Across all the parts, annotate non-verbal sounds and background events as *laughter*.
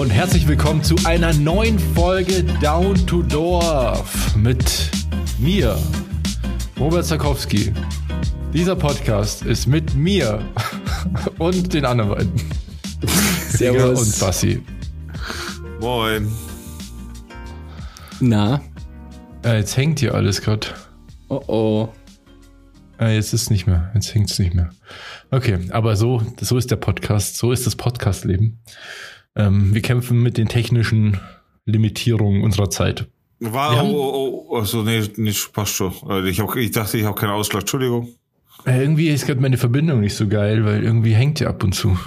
und herzlich willkommen zu einer neuen Folge Down to Dorf mit mir, Robert Zakowski. Dieser Podcast ist mit mir *laughs* und den anderen beiden. Servus. und Bassi. Moin. Na? Äh, jetzt hängt hier alles gerade. Oh oh. Äh, jetzt ist es nicht mehr. Jetzt hängt es nicht mehr. Okay, aber so, so ist der Podcast. So ist das Podcast-Leben. Ähm, wir kämpfen mit den technischen Limitierungen unserer Zeit. War, haben- oh, oh, oh, achso, nee, nicht, passt schon. Äh, Ich, hab, ich dachte, ich habe keinen Ausschlag. Entschuldigung. Äh, irgendwie ist gerade meine Verbindung nicht so geil, weil irgendwie hängt die ab und zu.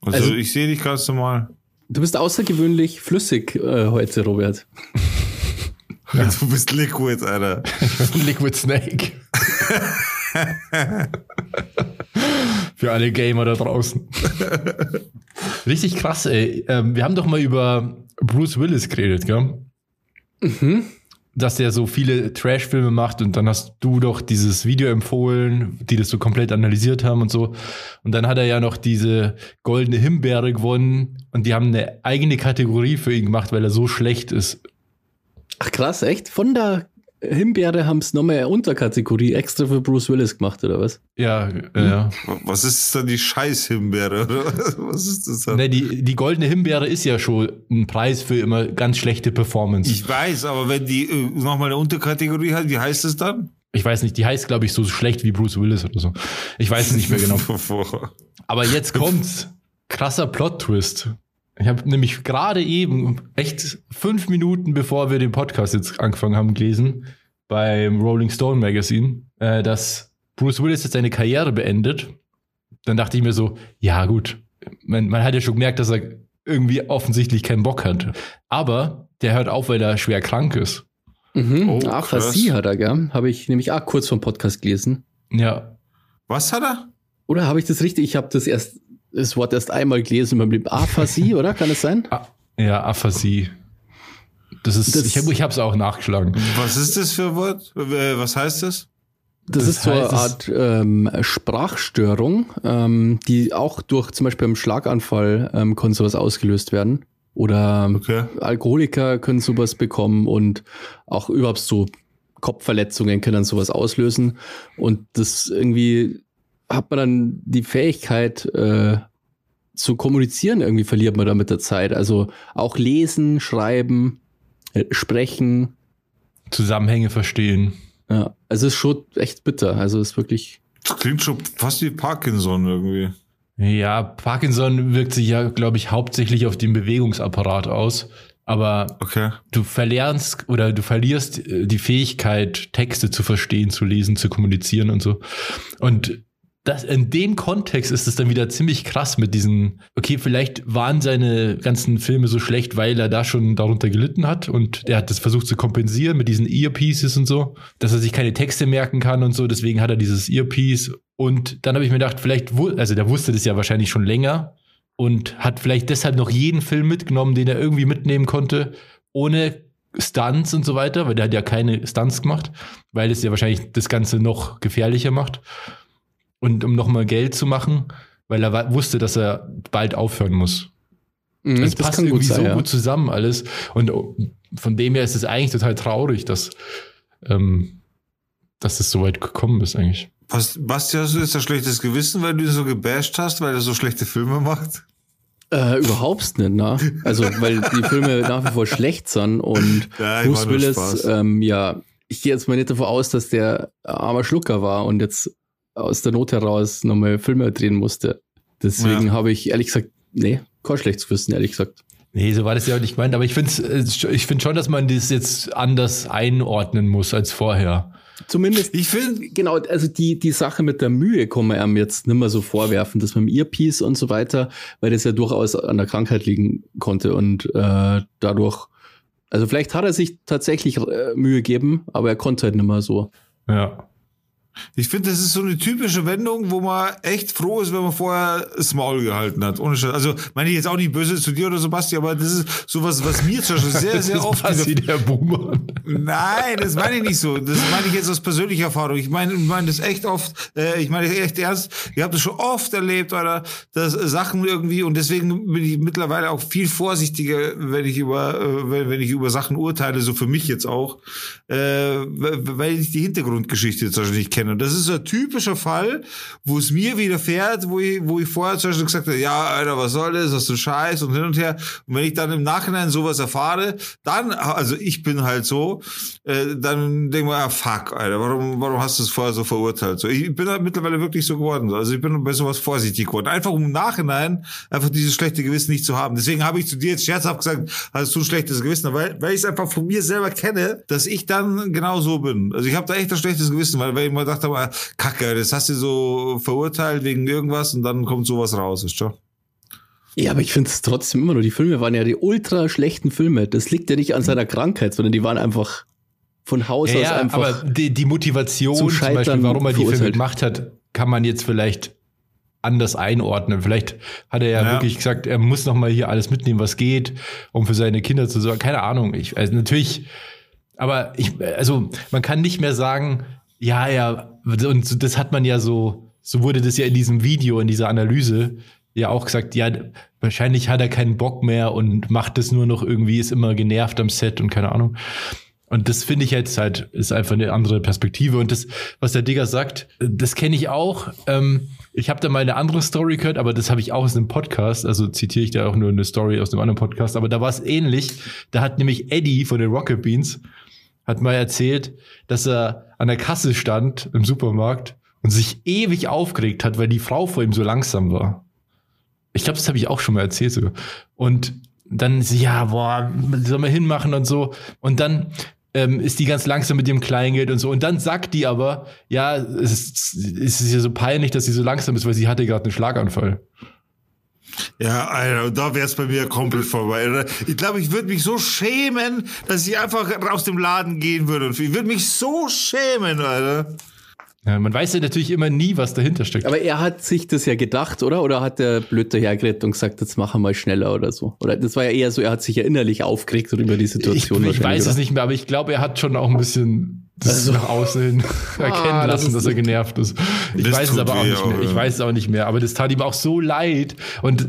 Also, Also- ich sehe dich ganz normal. Du bist außergewöhnlich flüssig äh, heute, Robert. *laughs* Du bist Liquid, Alter. *laughs* Liquid Snake. *laughs* *laughs* Für alle Gamer da draußen. *laughs* Richtig krass, ey. Ähm, wir haben doch mal über Bruce Willis geredet, gell? Dass der so viele Trash-Filme macht und dann hast du doch dieses Video empfohlen, die das so komplett analysiert haben und so. Und dann hat er ja noch diese goldene Himbeere gewonnen und die haben eine eigene Kategorie für ihn gemacht, weil er so schlecht ist. Ach krass, echt? Von der Himbeere haben es nochmal eine Unterkategorie extra für Bruce Willis gemacht, oder was? Ja, äh, ja. Was ist dann die Scheiß-Himbeere? oder? Was ist das dann? Ne, die, die goldene Himbeere ist ja schon ein Preis für immer ganz schlechte Performance. Ich, Ich weiß, aber wenn die äh, nochmal eine Unterkategorie hat, wie heißt es dann? weiß nicht, die heißt, glaube ich, so schlecht wie Bruce Willis oder so. Ich weiß es nicht mehr genau. *laughs* Aber jetzt kommt's. Krasser Plot-Twist. Ich habe nämlich gerade eben, echt fünf Minuten bevor wir den Podcast jetzt angefangen haben, gelesen, beim Rolling Stone Magazine, äh, dass Bruce Willis jetzt seine Karriere beendet. Dann dachte ich mir so, ja gut, man, man hat ja schon gemerkt, dass er irgendwie offensichtlich keinen Bock hat. Aber der hört auf, weil er schwer krank ist. Mhm. Oh, Aphasie hat er, gell? Habe ich nämlich auch kurz vom Podcast gelesen. Ja, Was hat er? Oder habe ich das richtig? Ich habe das erst, das Wort erst einmal gelesen in meinem Leben. Aphasie, *laughs* oder? Kann es sein? Ah, ja, Aphasie. Das ist, Das- ich habe ich es auch nachgeschlagen. Was ist das für ein Wort? Äh, Was heißt das? Das, Das ist so eine Art ähm, Sprachstörung, ähm, die auch durch zum Beispiel beim Schlaganfall ähm, kann sowas ausgelöst werden. Oder Okay. Alkoholiker können sowas bekommen und auch überhaupt so Kopfverletzungen können sowas auslösen. Und das irgendwie hat man dann die Fähigkeit äh, zu kommunizieren, irgendwie verliert man da mit der Zeit. Also auch lesen, schreiben, äh, sprechen. Zusammenhänge verstehen. Ja, also es ist schon echt bitter. Also es ist wirklich. Das klingt schon fast wie Parkinson irgendwie. Ja, Parkinson wirkt sich ja, glaube ich, hauptsächlich auf den Bewegungsapparat aus. Aber Okay. du verlernst oder du verlierst äh, die Fähigkeit, Texte zu verstehen, zu lesen, zu kommunizieren und so. Und das, in dem Kontext ist es dann wieder ziemlich krass mit diesen, okay, vielleicht waren seine ganzen Filme so schlecht, weil er da schon darunter gelitten hat und er hat das versucht zu kompensieren mit diesen Earpieces und so, dass er sich keine Texte merken kann und so, deswegen hat er dieses Earpiece und dann habe ich mir gedacht, vielleicht, also der wusste das ja wahrscheinlich schon länger und hat vielleicht deshalb noch jeden Film mitgenommen, den er irgendwie mitnehmen konnte, ohne Stunts und so weiter, weil der hat ja keine Stunts gemacht, weil es ja wahrscheinlich das Ganze noch gefährlicher macht. Und um nochmal Geld zu machen, weil er wusste, dass er bald aufhören muss. Mhm, Es passt irgendwie so ja. gut zusammen alles. Und oh, von dem her ist es eigentlich total traurig, dass, ähm, dass es so weit gekommen ist eigentlich. Basti, hast du jetzt ein schlechtes Gewissen, weil du ihn so gebasht hast, weil er so schlechte Filme macht? Äh, überhaupt nicht, ne? Also, weil die Filme *laughs* nach wie vor schlecht sind und Ja, ich Bruce Willis, ähm, ja, ich gehe jetzt mal nicht davon aus, dass der armer Schlucker war und jetzt aus der Not heraus nochmal Filme drehen musste. Deswegen Ja. habe ich ehrlich gesagt, nee, kein schlechtes Gewissen, ehrlich gesagt. Nee, so war das ja auch nicht gemeint, aber ich finde ich find schon, dass man das jetzt anders einordnen muss als vorher. Zumindest, Ich finde, genau, also die, die Sache mit der Mühe kann man einem jetzt nicht mehr so vorwerfen, dass man im Earpiece und so weiter, weil das ja durchaus an der Krankheit liegen konnte und äh, dadurch, also vielleicht hat er sich tatsächlich äh, Mühe gegeben, aber er konnte halt nicht mehr so. Ja. Ich finde, das ist so eine typische Wendung, wo man echt froh ist, wenn man vorher das Maul gehalten hat. Ohne Scheiß. Also meine ich jetzt auch nicht böse zu dir oder so, Basti, aber das ist sowas, was mir zum Beispiel sehr, sehr oft. Basti, der Boomer. Nein, das meine ich nicht so. Das meine ich jetzt aus persönlicher Erfahrung. Ich meine, ich meine das echt oft. Äh, ich meine echt ernst. Ich habe das schon oft erlebt, oder dass Sachen irgendwie und deswegen bin ich mittlerweile auch viel vorsichtiger, wenn ich über, äh, wenn, wenn ich über Sachen urteile, so für mich jetzt auch, äh, weil ich die Hintergrundgeschichte zum Beispiel nicht kenne. Und das ist ein typischer Fall, wo es mir widerfährt, wo ich, wo ich vorher zum Beispiel gesagt habe, ja, Alter, was soll das, was ein Scheiß und hin und her. Und wenn ich dann im Nachhinein sowas erfahre, dann, also ich bin halt so, äh, dann denke ich mir, ah, fuck, Alter, warum, warum hast du es vorher so verurteilt? So, ich bin halt mittlerweile wirklich so geworden. Also ich bin bei sowas vorsichtig geworden. Einfach um im Nachhinein einfach dieses schlechte Gewissen nicht zu haben. Deswegen habe ich zu dir jetzt scherzhaft gesagt, hast du ein schlechtes Gewissen, weil, weil ich es einfach von mir selber kenne, dass ich dann genau so bin. Also ich habe da echt ein schlechtes Gewissen, weil, weil ich mal dachte, aber, kacke, das hast du so verurteilt wegen irgendwas und dann kommt sowas raus, ist schon. Ja, aber ich finde es trotzdem immer nur, die Filme waren ja die ultra schlechten Filme. Das liegt ja nicht an seiner Krankheit, sondern die waren einfach von Haus Ja, aus ja, einfach. aber die, die Motivation, zum zum, Beispiel, warum er die Filme gemacht hat, kann man jetzt vielleicht anders einordnen. Vielleicht hat er ja, Ja. wirklich gesagt, er muss noch mal hier alles mitnehmen, was geht, um für seine Kinder zu sorgen. Keine Ahnung. Ich, also natürlich, aber ich, also man kann nicht mehr sagen, ja, ja, und das hat man ja so, so wurde das ja in diesem Video, in dieser Analyse ja auch gesagt, ja, wahrscheinlich hat er keinen Bock mehr und macht das nur noch irgendwie, ist immer genervt am Set und keine Ahnung. Und das finde ich jetzt halt, ist einfach eine andere Perspektive. Und das, was der Digger sagt, das kenne ich auch. Ähm, ich habe da mal eine andere Story gehört, aber das habe ich auch aus einem Podcast. Also zitiere ich da auch nur eine Story aus einem anderen Podcast. Aber da war es ähnlich. Da hat nämlich Eddie von den Rocket Beans hat mal erzählt, dass er an der Kasse stand im Supermarkt und sich ewig aufgeregt hat, weil die Frau vor ihm so langsam war. Ich glaube, das habe ich auch schon mal erzählt sogar. Und dann sie, ja, boah, soll man hinmachen und so. Und dann ähm, ist die ganz langsam mit ihrem Kleingeld und so. Und dann sagt die aber, ja, es ist, es ist ja so peinlich, dass sie so langsam ist, weil sie hatte gerade einen Schlaganfall. Ja, Alter, da wär's bei mir komplett vorbei. Ich glaube, ich würde mich so schämen, dass ich einfach aus dem Laden gehen würde. Und ich würde mich so schämen, Alter. Ja, man weiß ja natürlich immer nie, was dahinter steckt. aber er hat sich das ja gedacht, oder? Oder hat der blöd dahergeredet und gesagt, jetzt machen wir mal schneller oder so? Oder das war ja eher so, er hat sich ja innerlich aufgeregt über die ich, Situation. ich wahrscheinlich, weiß es nicht mehr, aber ich glaube, er hat schon auch ein bisschen das Also- nach außen hin *laughs* erkennen Ah, das lassen, ist- dass er genervt ist. Ich Das weiß es aber auch nicht mehr. aber- Ich weiß es auch nicht mehr. Aber das tat ihm auch so leid. Und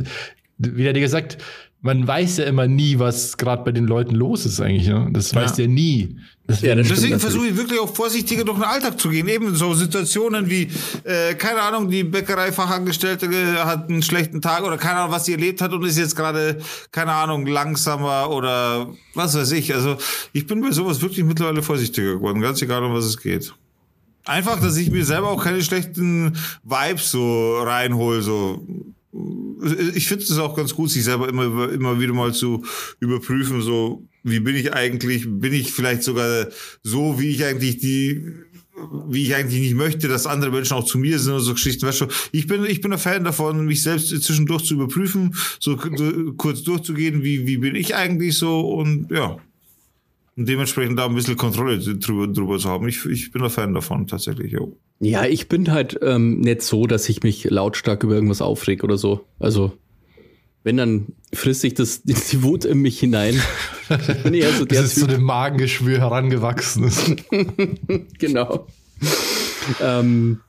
wie der dir gesagt, man weiß ja immer nie, was gerade bei den Leuten los ist eigentlich. Ne? Das Ja. weißt du ja nie. Deswegen, Ja, Deswegen versuche ich wirklich auch vorsichtiger durch den Alltag zu gehen. Eben so Situationen wie, äh, keine Ahnung, die Bäckereifachangestellte äh, hat einen schlechten Tag oder keine Ahnung, was sie erlebt hat und ist jetzt gerade, keine Ahnung, langsamer oder was weiß ich. Also ich bin bei sowas wirklich mittlerweile vorsichtiger geworden, ganz egal, um was es geht. Einfach, dass ich mir selber auch keine schlechten Vibes so reinhole, so. Ich finde es auch ganz gut, sich selber immer, immer wieder mal zu überprüfen, so, wie bin ich eigentlich, bin ich vielleicht sogar so, wie ich eigentlich die, wie ich eigentlich nicht möchte, dass andere Menschen auch zu mir sind und so Geschichten. Weißt du, ich bin, ich bin ein Fan davon, mich selbst zwischendurch zu überprüfen, so, kurz durchzugehen, wie, wie bin ich eigentlich so und ja. Und dementsprechend da ein bisschen Kontrolle drüber, drüber zu haben. Ich, ich bin ein Fan davon, tatsächlich, jo. Ja, ich bin halt ähm, nicht so, dass ich mich lautstark über irgendwas aufreg oder so. Also, wenn, dann frisst sich das, *laughs* die Wut in mich hinein. Ich bin eher so das der ist zu dem Magengeschwür herangewachsen ist. *laughs* genau. ähm,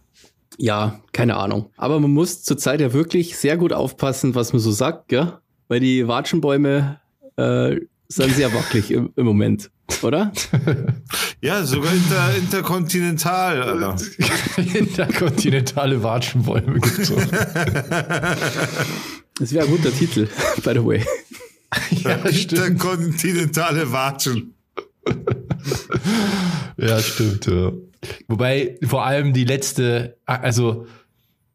ja, keine Ahnung. Aber man muss zurzeit ja wirklich sehr gut aufpassen, was man so sagt, gell? Weil die Watschenbäume äh, sind sehr wackelig im, im Moment, oder? *laughs* Ja, sogar inter, interkontinental, Alter. *laughs* Interkontinentale Watschenbäume gibt's auch. Das wäre ein guter Titel, by the way. *laughs* ja. Interkontinentale Watschen. Ja, stimmt, ja. Wobei vor allem die letzte, also,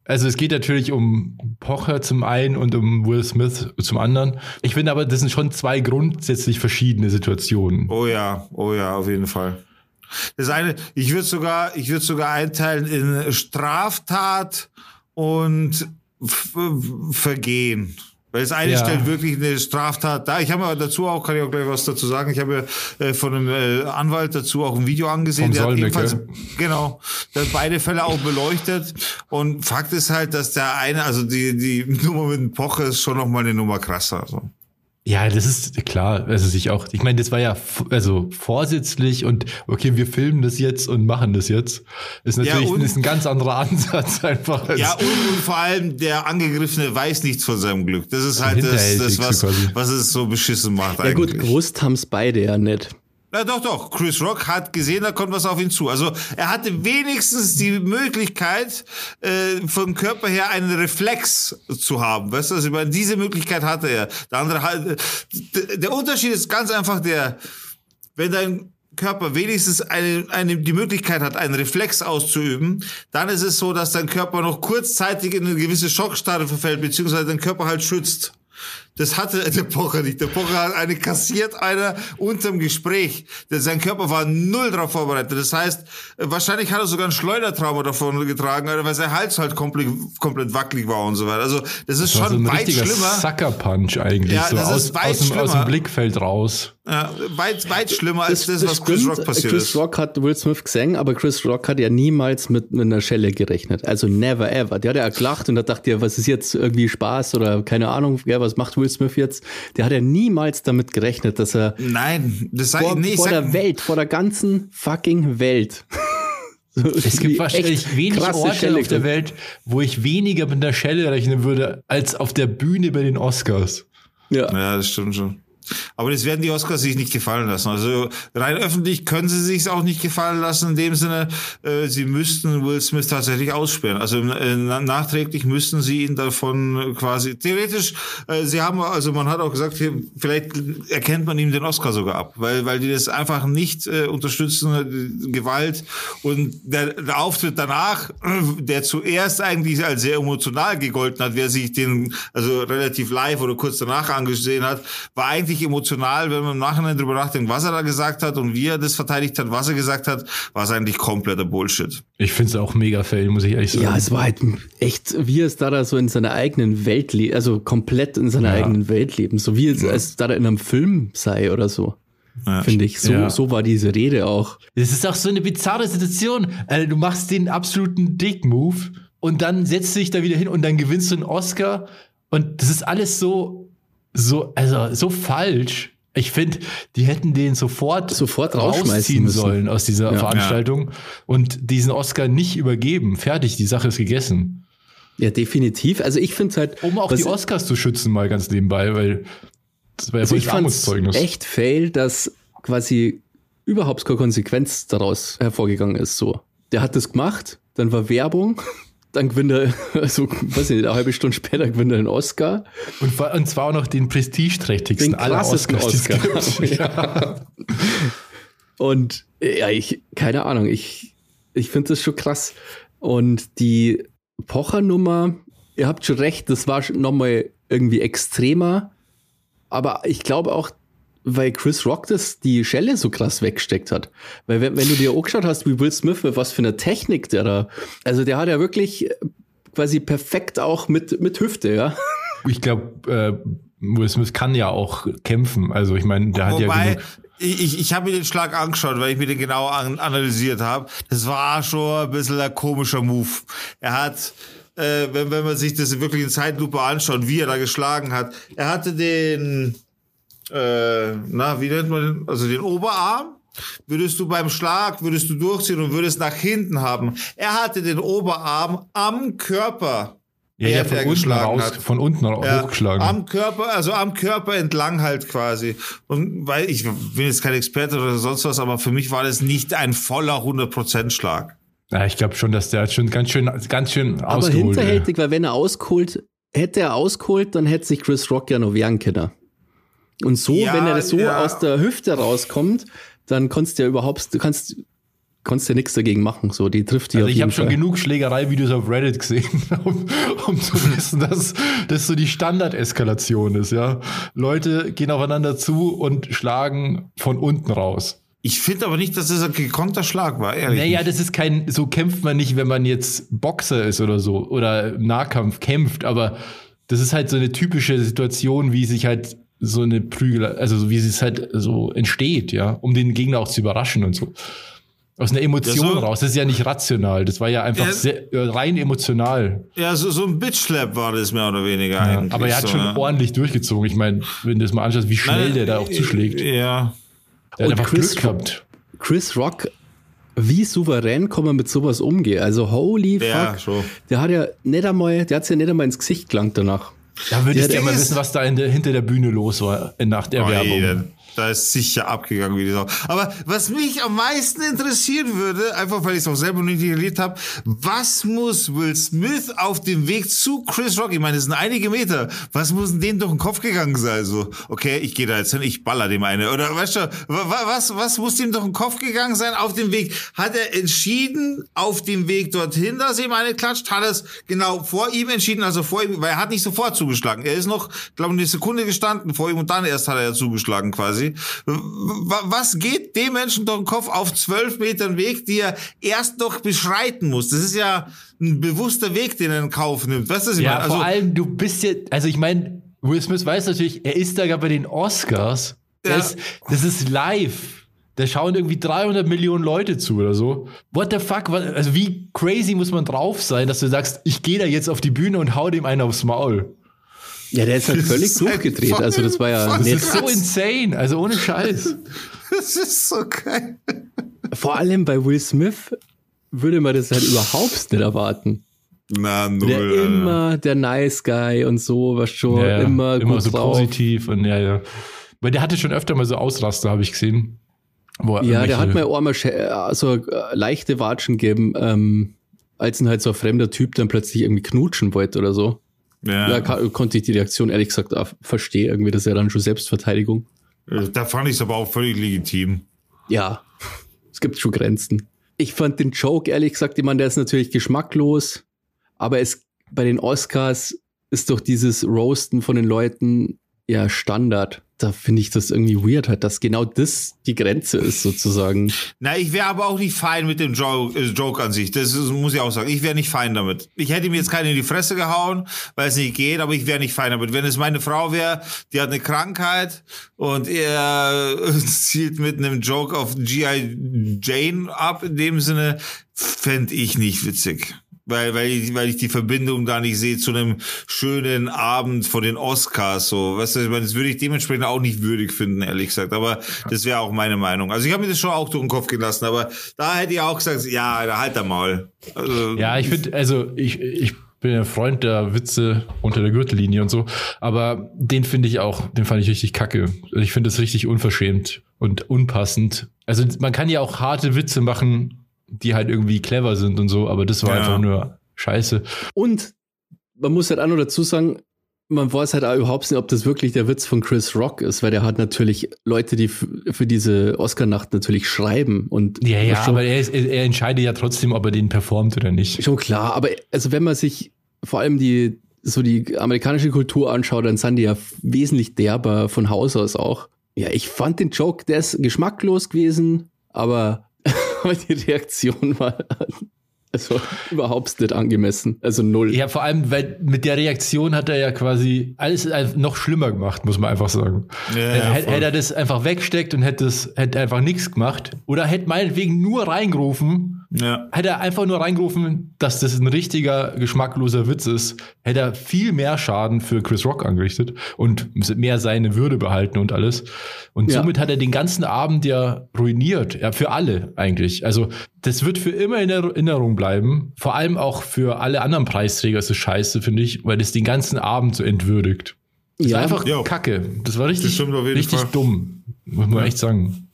also es geht natürlich um Pocher zum einen und um Will Smith zum anderen. Ich finde aber, das sind schon zwei grundsätzlich verschiedene Situationen. Oh ja, oh ja, auf jeden Fall. Das eine, ich würde sogar, ich würde sogar einteilen in Straftat und Vergehen. Weil das eine Ja. stellt wirklich eine Straftat dar. Ich habe mir dazu auch, kann ich auch gleich was dazu sagen, ich habe äh, von einem äh, Anwalt dazu auch ein Video angesehen. Vom der hat ebenfalls, genau, der hat beide Fälle auch beleuchtet. Und Fakt ist halt, dass der eine, also die, die Nummer mit dem Pocher ist schon nochmal eine Nummer krasser. So. Ja, das ist klar. Also sich auch, ich meine, das war ja also vorsätzlich und okay, wir filmen das jetzt und machen das jetzt. Ist natürlich und- ist ein ganz anderer *laughs* Ansatz einfach. als- Ja, und, und vor allem der Angegriffene weiß nichts von seinem Glück. Das ist halt das, das was, was es so beschissen macht Ja gut, gewusst haben's beide ja nicht. Na doch, doch. Chris Rock hat gesehen, da kommt was auf ihn zu. Also er hatte wenigstens die Möglichkeit, äh, vom Körper her einen Reflex zu haben. Weißt du, also meine, diese Möglichkeit hatte er. Der andere halt, der Unterschied ist ganz einfach der, wenn dein Körper wenigstens eine, eine, die Möglichkeit hat, einen Reflex auszuüben, dann ist es so, dass dein Körper noch kurzzeitig in eine gewisse Schockstarre verfällt, beziehungsweise dein Körper halt schützt. Das hatte der Pocher nicht. Der Pocher hat eine kassiert, einer unterm Gespräch. Sein Körper war null darauf vorbereitet. Das heißt, wahrscheinlich hat er sogar ein Schleudertrauma davon getragen, Alter, weil sein Hals halt komplett, komplett wackelig war und so weiter. Also, das ist das so schon ein weit schlimmer. Sucker Punch eigentlich. Ja, so das aus, ist weit aus, dem, aus dem schlimmer. Blickfeld raus. Ja, weit, weit schlimmer als das, was Chris. Rock passiert Chris ist. Rock hat Will Smith gesehen, aber Chris Rock hat ja niemals mit, mit einer Schelle gerechnet. Also never ever. Der hat ja gelacht und da dachte er, was ist jetzt irgendwie Spaß oder keine Ahnung, ja, was macht Will Smith jetzt? Der hat ja niemals damit gerechnet, dass er Nein, das sag vor, ich nicht. vor Ich sag, der Welt, vor der ganzen fucking Welt. So *laughs* Es gibt wahrscheinlich wenig Orte Schelle auf der. Welt, wo ich weniger mit der Schelle rechnen würde, als auf der Bühne bei den Oscars. Ja. Ja, das stimmt schon. Aber das werden die Oscars sich nicht gefallen lassen. Also rein öffentlich können sie sich auch nicht gefallen lassen. In dem Sinne, äh, sie müssten Will Smith tatsächlich aussperren. Also äh, na- nachträglich müssten sie ihn davon quasi theoretisch. Äh, sie haben also man hat auch gesagt, hier, vielleicht erkennt man ihm den Oscar sogar ab, weil weil die das einfach nicht äh, unterstützen. äh, Gewalt und der, der Auftritt danach, äh, der zuerst eigentlich als sehr emotional gegolten hat, wer sich den also relativ live oder kurz danach angesehen hat, war eigentlich emotional, wenn man im Nachhinein drüber nachdenkt, was er da gesagt hat und wie er das verteidigt hat, was er gesagt hat, war es eigentlich kompletter Bullshit. Ich finde es auch mega fail, muss ich ehrlich sagen. Ja, es war halt echt, wie es da, da so in seiner eigenen Welt lebt, also komplett in seiner Ja. eigenen Welt leben, so wie es, als da in einem Film sei oder so. Ja. Finde ich. So, Ja. so war diese Rede auch. Es ist auch so eine bizarre Situation. Also, du machst den absoluten Dick-Move und dann setzt du dich da wieder hin und dann gewinnst du einen Oscar. Und das ist alles so, so, also so falsch. Ich finde, die hätten den sofort, Sofort rausschmeißen rausziehen sollen aus dieser Ja. Veranstaltung und diesen Oscar nicht übergeben. Fertig, die Sache ist gegessen. Ja, definitiv. Also ich finde es halt. Um auch die Oscars zu schützen, mal ganz nebenbei, weil das war ja Also ich Armutszeugnis. echt fail, dass quasi überhaupt keine Konsequenz daraus hervorgegangen ist. So, der hat das gemacht, dann war Werbung, dann gewinnt er, *laughs* also weiß ich nicht, eine halbe Stunde später gewinnt er einen Oscar. Und, und zwar auch noch den prestigeträchtigsten Den aller Oscars, *laughs* Oscar. Ja. *laughs* Und ja, ich, keine Ahnung, ich, ich finde das schon krass. Und die Pocher-Nummer, ihr habt schon recht, das war schon nochmal irgendwie extremer. Aber ich glaube auch, weil Chris Rock das die Schelle so krass weggesteckt hat. Weil wenn, wenn du dir auch geschaut hast, wie Will Smith, mit was für eine Technik der da, also der hat ja wirklich äh, quasi perfekt auch mit, mit Hüfte, ja. *laughs* Ich glaube, äh, Will Smith kann ja auch kämpfen. Also ich meine, der hat ja Wobei, genug. ich, ich, ich habe mir den Schlag angeschaut, weil ich mir den genau an, analysiert habe. Das war schon ein bisschen ein komischer Move. Er hat, äh, wenn, wenn man sich das wirklich in Zeitlupe anschaut, wie er da geschlagen hat, er hatte den, äh, na, wie nennt man den, also den Oberarm. Würdest du beim Schlag, würdest du durchziehen und würdest nach hinten haben. Er hatte den Oberarm am Körper. Ja, ja, von unten geschlagen raus, hat. von unten Ja, hochgeschlagen. Am Körper, also am Körper entlang halt quasi. Und weil ich bin jetzt kein Experte oder sonst was, aber für mich war das nicht ein voller 100% Schlag. ja, ich glaube schon, dass der hat schon ganz schön, ganz schön Aber ausgeholt. ey. hinterhältig, weil wenn er ausgeholt, hätte er ausgeholt, dann hätte sich Chris Rock ja noch wehren können. Und so, Ja, wenn er so ja. aus der Hüfte rauskommt, dann kannst du ja überhaupt, du kannst, kannst ja nichts dagegen machen. So, die trifft die Also ich habe schon genug Schlägerei-Videos auf Reddit gesehen, *laughs* um, um zu wissen, dass das so die Standardeskalation ist, ja. Leute gehen aufeinander zu und schlagen von unten raus. Ich finde aber nicht, dass das ein gekonnter Schlag war, ehrlich. Naja, nicht. das ist kein, so kämpft man nicht, wenn man jetzt Boxer ist oder so oder im Nahkampf kämpft, aber das ist halt so eine typische Situation, wie sich halt so eine Prügel, also so wie es halt so entsteht, ja, um den Gegner auch zu überraschen und so. Aus einer Emotion Ja, so- raus. Das ist ja nicht rational. Das war ja einfach Ja. sehr, äh, rein emotional. Ja, so, so ein Bitch-Slap war das mehr oder weniger Ja, eigentlich. aber er hat so, schon ne? ordentlich durchgezogen. Ich meine, wenn du das mal anschaust, wie schnell Nein, der da auch zuschlägt. Ja. Der Und hat einfach Chris Glück gehabt. Chris Rock, wie souverän kann man mit sowas umgehen? Also holy Ja, fuck. schon. Der hat ja nicht einmal, der hat's ja nicht einmal ins Gesicht gelangt danach. Da würde ich gerne mal wissen, was da der, hinter der Bühne los war äh, nach der Oh, Werbung. Da- ist sicher abgegangen wie die Sau. Aber was mich am meisten interessieren würde, einfach weil ich es auch selber nicht erlebt habe, was muss Will Smith auf dem Weg zu Chris Rock, ich meine, das sind einige Meter, was muss denn denen durch den Kopf gegangen sein? So, okay, ich gehe da jetzt hin, ich baller dem eine. Oder weißt du, wa- wa- was, was muss dem durch den Kopf gegangen sein auf dem Weg? Hat er entschieden, auf dem Weg dorthin, dass ihm eine klatscht? Hat er es genau vor ihm entschieden, also vor ihm, weil er hat nicht sofort zugeschlagen. Er ist noch, glaube ich, eine Sekunde gestanden vor ihm und dann erst hat er ja zugeschlagen quasi. Wa- Was geht dem Menschen durch den Kopf auf zwölf Metern Weg, die er erst noch beschreiten muss? Das ist ja ein bewusster Weg, den er in Kauf nimmt. Weißt du, was ich Ja, meine? Also, vor allem, du bist ja, also ich meine, Will Smith weiß natürlich, er ist da gerade bei den Oscars. Ja. Das, das ist live. Da schauen irgendwie 300 Millionen Leute zu oder so. What the fuck? Also wie crazy muss man drauf sein, dass du sagst, ich gehe da jetzt auf die Bühne und hau dem einen aufs Maul. Ja, der ist halt Das völlig ist halt durchgedreht. Also das war ja Das nicht, ist so insane, also ohne Scheiß. das ist so geil. vor allem bei Will Smith würde man das halt überhaupt nicht erwarten. Na, null. Der immer der Nice Guy und so, was schon Ja, immer, immer gut so drauf. positiv und ja, ja. Weil der hatte schon öfter mal so Ausraster, habe ich gesehen. Wo Ja, der hat mir einmal sch- so äh, leichte Watschen gegeben, ähm, als ihn halt so ein fremder Typ dann plötzlich irgendwie knutschen wollte oder so. Ja. Da konnte ich die Reaktion ehrlich gesagt auch verstehen. Irgendwie, das ist ja dann schon Selbstverteidigung. Da fand ich es aber auch völlig legitim. Ja, es gibt schon Grenzen. Ich fand den Joke, ehrlich gesagt, ich meine, der ist natürlich geschmacklos, aber es bei den Oscars ist doch dieses Roasten von den Leuten ja Standard. Da finde ich das irgendwie weird halt, dass genau das die Grenze ist sozusagen. Na, ich wäre aber auch nicht fein mit dem Joke, äh, Joke an sich. Das ist, muss ich auch sagen. Ich wäre nicht fein damit. Ich hätte ihm jetzt keinen in die Fresse gehauen, weil es nicht geht, aber ich wäre nicht fein damit. Wenn es meine Frau wäre, die hat eine Krankheit und er *laughs* zielt mit einem Joke auf G.I. Jane ab, in dem Sinne, fände ich nicht witzig. Weil, weil, ich, weil ich die Verbindung da nicht sehe zu einem schönen Abend vor den Oscars. So, weißt du, ich meine, das würde ich dementsprechend auch nicht würdig finden, ehrlich gesagt. Aber das wäre auch meine Meinung. Also ich habe mir das schon auch durch den Kopf gelassen, aber da hätte ich auch gesagt, ja, da halt da mal. Also, Ja, ich finde, also ich, ich bin ein Freund der Witze unter der Gürtellinie und so, aber den finde ich auch, den fand ich richtig kacke. Also Ich finde das richtig unverschämt und unpassend. Also man kann ja auch harte Witze machen, die halt irgendwie clever sind und so, aber das war Ja. einfach nur scheiße. Und man muss halt auch noch dazu sagen, man weiß halt auch überhaupt nicht, ob das wirklich der Witz von Chris Rock ist, weil der hat natürlich Leute, die für diese Oscar-Nacht natürlich schreiben und Ja, ja, schon, aber er, ist, er entscheidet ja trotzdem, ob er den performt oder nicht. schon klar. Aber also wenn man sich vor allem die so die amerikanische Kultur anschaut, dann sind die ja wesentlich derber von Haus aus auch. Ja, ich fand den Joke, der ist geschmacklos gewesen, aber die Reaktion war also überhaupt nicht angemessen. Also null. Ja, vor allem, weil mit der Reaktion hat er ja quasi alles noch schlimmer gemacht, muss man einfach sagen. Ja, ja, hätte, er das einfach wegsteckt und hätte, es, hätte einfach nichts gemacht oder hätte meinetwegen nur reingerufen, ja. hätte er einfach nur reingerufen, dass das ein richtiger, geschmackloser Witz ist, hätte er viel mehr Schaden für Chris Rock angerichtet und mehr seine Würde behalten und alles. Und Ja. somit hat er den ganzen Abend ja ruiniert. Ja, für alle eigentlich. Also, das wird für immer in Erinnerung bleiben. Vor allem auch für alle anderen Preisträger ist es scheiße, finde ich, weil das den ganzen Abend so entwürdigt. Das Ja. war einfach Jo. kacke. Das war richtig, Das richtig Fall. dumm. Muss man echt sagen.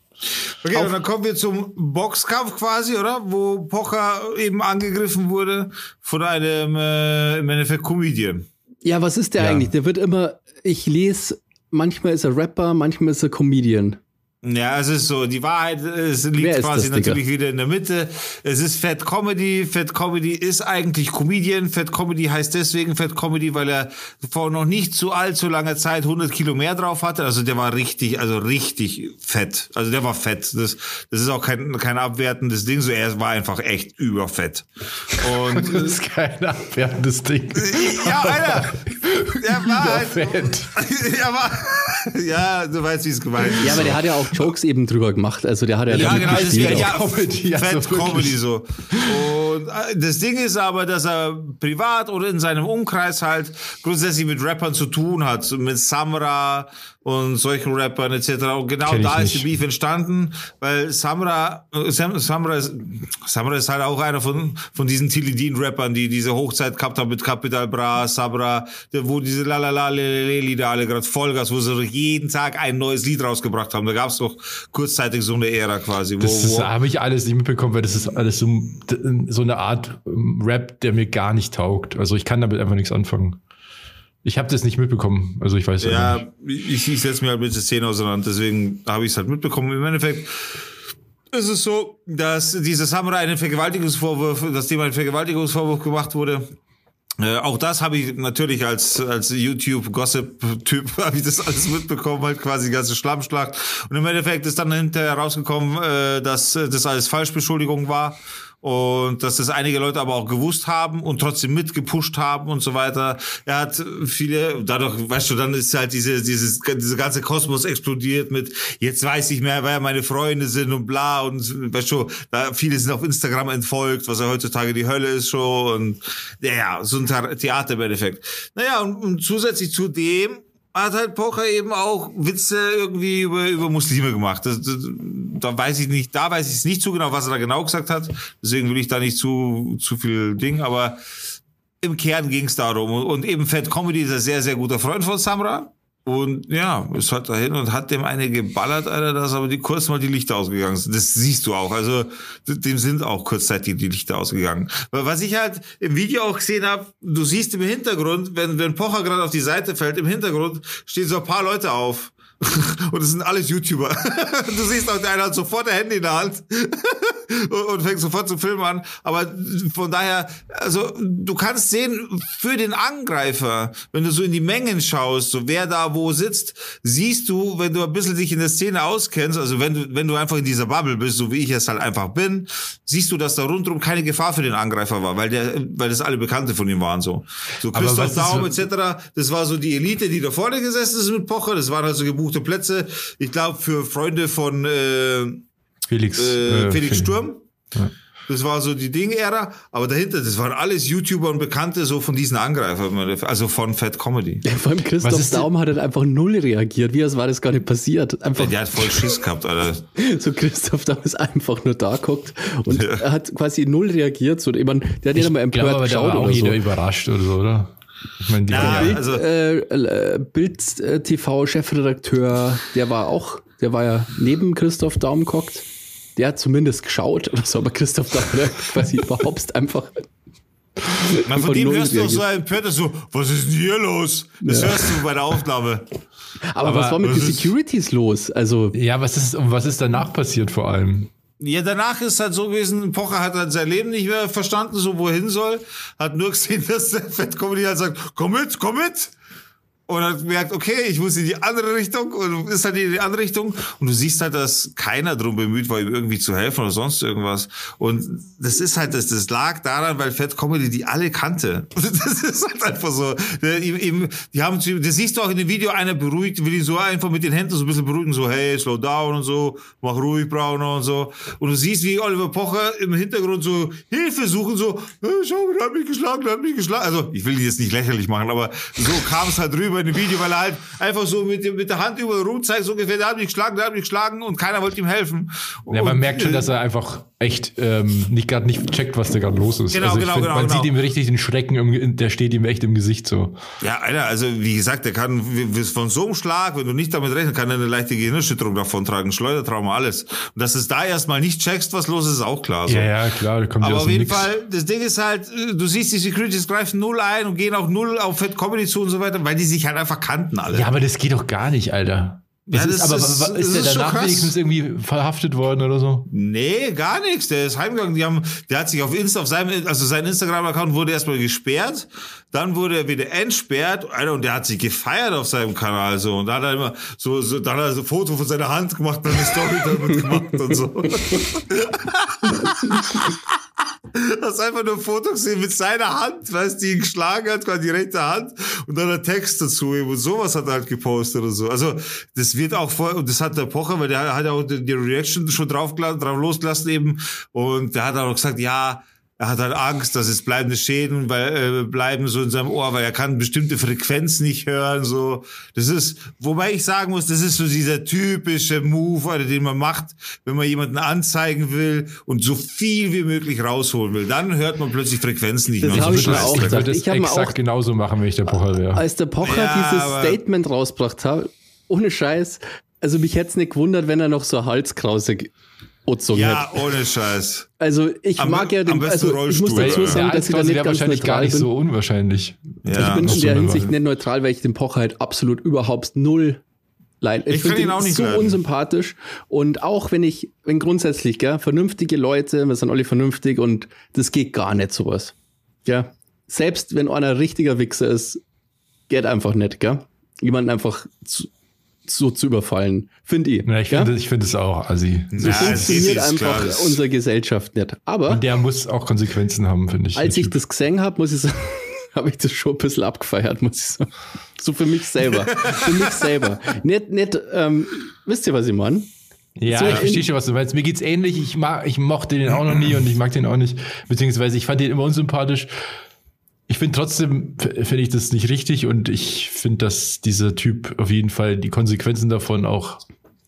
Okay, und dann kommen wir zum Boxkampf quasi, oder? Wo Pocher eben angegriffen wurde von einem, äh, im Endeffekt, Comedian. Ja, was ist der Ja. eigentlich? Der wird immer, ich lese, manchmal ist er Rapper, manchmal ist er Comedian. Ja, es ist so, die Wahrheit es liegt quasi das, natürlich wieder in der Mitte. Es ist Fat Comedy. Fat Comedy ist eigentlich Comedian. Fat Comedy heißt deswegen Fat Comedy, weil er vor noch nicht zu allzu langer Zeit 100 Kilo mehr drauf hatte. Also der war richtig, also richtig fett. Also der war fett. Das, das ist auch kein, kein abwertendes Ding. So, er war einfach echt überfett. Und *laughs* Das ist kein abwertendes Ding. ja, Alter. Der *laughs* war halt, Fett. *laughs* er war, *laughs* ja, du weißt, wie es gemeint ist. Ja, aber der hat ja auch Jokes eben drüber gemacht. Also der hat ja, Ja, damit genau, das ist ja, auch. ja Comedy, also Fat wirklich. Comedy so. Und äh, das Ding ist aber, dass er privat oder in seinem Umkreis halt grundsätzlich mit Rappern zu tun hat, so mit Samra und solchen Rappern etc. Und genau Kenn da ist die. Beef entstanden, weil Samra, äh, Sam, Samra, ist, Samra ist halt auch einer von, von diesen Tilidin-Rappern, die diese Hochzeit gehabt haben mit Capital Bra, Sabra, der- wo diese Lalala Lieder alle gerade Vollgas, wo sie jeden Tag ein neues Lied rausgebracht haben. Da gab es doch kurzzeitig so eine Ära quasi. Wo, Das, habe ich alles nicht mitbekommen, weil das ist alles so, so eine Art ähm, Rap, der mir gar nicht taugt. Also ich kann damit einfach nichts anfangen. Ich habe das nicht mitbekommen. Also ich weiß ja Ja, nicht. ich, ich setze mir halt mit der Szene auseinander, deswegen habe ich es halt mitbekommen. Im Endeffekt ist es so, dass dieser Samurai einen Vergewaltigungsvorwurf, dass dem ein Vergewaltigungsvorwurf gemacht wurde. Äh, auch das habe ich natürlich als, als YouTube-Gossip-Typ, *laughs* habe ich das alles mitbekommen, halt quasi die ganze Schlammschlacht. Und im Endeffekt ist dann hinterher rausgekommen, äh, dass das alles Falschbeschuldigung war und dass das einige Leute aber auch gewusst haben und trotzdem mitgepusht haben und so weiter. Er hat viele, dadurch, weißt du, dann ist halt diese, dieses, diese ganze Kosmos explodiert mit, jetzt weiß ich mehr, wer meine Freunde sind und bla und weißt du, da viele sind auf Instagram entfolgt, was ja heutzutage die Hölle ist schon und ja, so ein Theater im Endeffekt. Naja, und, und zusätzlich zu dem hat halt Pocher eben auch Witze irgendwie über, über Muslime gemacht. Das, das, da weiß ich nicht, da weiß ich es nicht so genau, was er da genau gesagt hat. Deswegen will ich da nicht zu, zu viel Ding, aber im Kern ging es darum. Und eben Fat Comedy ist ein sehr, sehr guter Freund von Samra. Und ja, ist halt dahin und hat dem eine geballert, Alter, dass aber die kurz mal die Lichter ausgegangen sind. Das siehst du auch. Also dem sind auch kurzzeitig die Lichter ausgegangen. Weil was ich halt im Video auch gesehen habe, du siehst im Hintergrund, wenn, wenn Pocher gerade auf die Seite fällt, im Hintergrund stehen so ein paar Leute auf. *laughs* Und es sind alles YouTuber. *laughs* Du siehst auch, der eine hat sofort der Handy in der Hand *laughs* und fängt sofort zu filmen an. Aber von daher, also du kannst sehen, für den Angreifer, wenn du so in die Mengen schaust, so wer da wo sitzt, siehst du, wenn du ein bisschen dich in der Szene auskennst, also wenn du, wenn du einfach in dieser Bubble bist, so wie ich es halt einfach bin, siehst du, dass da rundherum keine Gefahr für den Angreifer war, weil der, weil das alle Bekannte von ihm waren so. So Christoph Daum etc., das war so die Elite, die da vorne gesessen ist mit Pocher, das waren also gebuchte Plätze. Ich glaube, für Freunde von äh, Felix, äh, äh, Felix Fel- Sturm. Ja. Das war so die Ding-Ära, aber dahinter, das waren alles YouTuber und Bekannte so von diesen Angreifern, also von Fat Comedy. Vor allem Christoph Daum hat halt einfach null reagiert. Wie als war das gar nicht passiert. Einfach Der hat voll Schiss gehabt, Alter. *laughs* so Christoph Daum ist einfach nur da guckt und er hat quasi null reagiert. So, ich mein, der hat nicht einmal Ich glaube, empört aber da geschaut war auch oder so. jeder überrascht oder so, oder? Ich meine, die Ja, ja, also- äh, äh, Bild äh, TV Chefredakteur, der war auch, der war ja neben Christoph Daum gehockt. Der hat zumindest geschaut *laughs* oder so, aber Christoph Daum hat *laughs* quasi überhaupt einfach. Man, von dem hörst du auch so empört, dass so, was ist denn hier los? Das Ja. hörst du bei der Aufnahme. Aber, Aber was war mit den Securities los? Also, ja, was ist, und was ist danach passiert vor allem? Ja, danach ist halt so gewesen, Pocher hat halt sein Leben nicht mehr verstanden, so wohin soll. Hat nur gesehen, *laughs* dass der Fat Comedy halt sagt, komm mit, komm mit. Und hat gemerkt, okay, ich muss in die andere Richtung und ist halt in die andere Richtung. Und du siehst halt, dass keiner drum bemüht war, ihm irgendwie zu helfen oder sonst irgendwas. Und das ist halt, das, das lag daran, weil Fat Comedy die alle kannte. *laughs* Das ist halt einfach so. Die haben zu ihm, das siehst du auch in dem Video, einer beruhigt, will ihn so einfach mit den Händen so ein bisschen beruhigen, so, hey, slow down und so, mach ruhig, Brauner und so. Und du siehst, wie Oliver Pocher im Hintergrund so Hilfe suchen, so, schau der hat mich geschlagen, der hat mich geschlagen. Also, ich will die jetzt nicht lächerlich machen, aber so kam es halt rüber in dem Video, weil er halt einfach so mit, mit der Hand überall rumzeigt, so ungefähr, der hat mich geschlagen, der hat mich geschlagen und keiner wollte ihm helfen. Ja, man Und, merkt schon, äh, dass er einfach echt ähm, nicht gerade nicht checkt, was da gerade los ist. Genau, also genau, find, genau, man genau. sieht ihm richtig den Schrecken, im, der steht ihm echt im Gesicht so. Ja, Alter, also wie gesagt, der kann von so einem Schlag, wenn du nicht damit rechnest, kann er eine leichte Gehirnerschütterung davontragen, Schleudertrauma, alles. Und dass es da erstmal nicht checkst, was los ist, ist auch klar. So. Ja, ja, klar, da kommt ja Aber auf jeden Nix. Fall, das Ding ist halt, äh, du siehst, die Securities greifen null ein und gehen auch null auf Fat Comedy zu und so weiter, weil die sich halt einfach kannten alle. Ja, aber das geht doch gar nicht, Alter. Ja, Das das ist, aber ist- ist das der ist schon danach wenigstens irgendwie verhaftet worden oder so? Nee, gar nichts. Der ist heimgegangen. Die haben, der hat sich auf Insta, auf seinem, also sein Instagram-Account wurde erstmal gesperrt. Dann wurde er wieder entsperrt. Alter, und der hat sich gefeiert auf seinem Kanal, so. Und da hat er immer so, so, dann hat er so ein Foto von seiner Hand gemacht und eine Story damit gemacht und so. *laughs* *laughs* Hast einfach nur ein Foto gesehen mit seiner Hand, weißt die ihn geschlagen hat, quasi die rechte Hand und dann ein Text dazu eben und sowas hat er halt gepostet oder so. Also das wird auch vor, und das hat der Pocher, weil der hat ja auch die Reaction schon drauf, drauf losgelassen eben und der hat auch gesagt, ja, er hat halt Angst, dass es bleibende Schäden weil, äh, bleiben so in seinem Ohr, weil er kann bestimmte Frequenzen nicht hören. So, das ist, wobei ich sagen muss, das ist so dieser typische Move, oder, den man macht, wenn man jemanden anzeigen will und so viel wie möglich rausholen will. Dann hört man plötzlich Frequenzen nicht Das mehr. habe So ich mir auch Ich würde das Ich mir exakt auch, genauso machen, wenn ich der Pocher wäre. als der Pocher Ja, dieses Statement rausgebracht hat, ohne Scheiß, also mich hätte es nicht gewundert, wenn er noch so Halskrause Ozung Ja, hätte. ohne Scheiß. Also ich Am- mag ja den, also ich muss dazu sagen, dass ich da nicht ganz wahrscheinlich gar neutral nicht bin. so unwahrscheinlich. Ja. ich bin in der Hinsicht nicht neutral, weil ich den Pocher halt absolut überhaupt null leid. Ich find kann ihn auch nicht so leiden. unsympathisch. Und auch wenn ich, wenn grundsätzlich, gell, vernünftige Leute, wir sind alle vernünftig und das geht gar nicht sowas. Ja. Selbst wenn einer richtiger Wichser ist, geht einfach nicht, gell? Jemanden einfach zu, so zu überfallen. Finde ich. Ja, ich finde ich finde es auch assi. so Ja, funktioniert das ist einfach klar, unsere Gesellschaft nicht. Aber Und der muss auch Konsequenzen haben, finde ich. als ich Typ. das gesehen habe, muss ich sagen, *laughs* habe ich das schon ein bisschen abgefeiert, muss ich sagen. So für mich selber. für mich selber. Nicht, nicht, ähm, wisst ihr, was ich meine? Ja, So ich verstehe schon, was du meinst. Mir geht's ähnlich. Ich mag, ich mochte den auch noch nie und ich mag den auch nicht. Beziehungsweise ich fand den immer unsympathisch. Ich finde trotzdem, finde ich das nicht richtig und ich finde, dass dieser Typ auf jeden Fall die Konsequenzen davon auch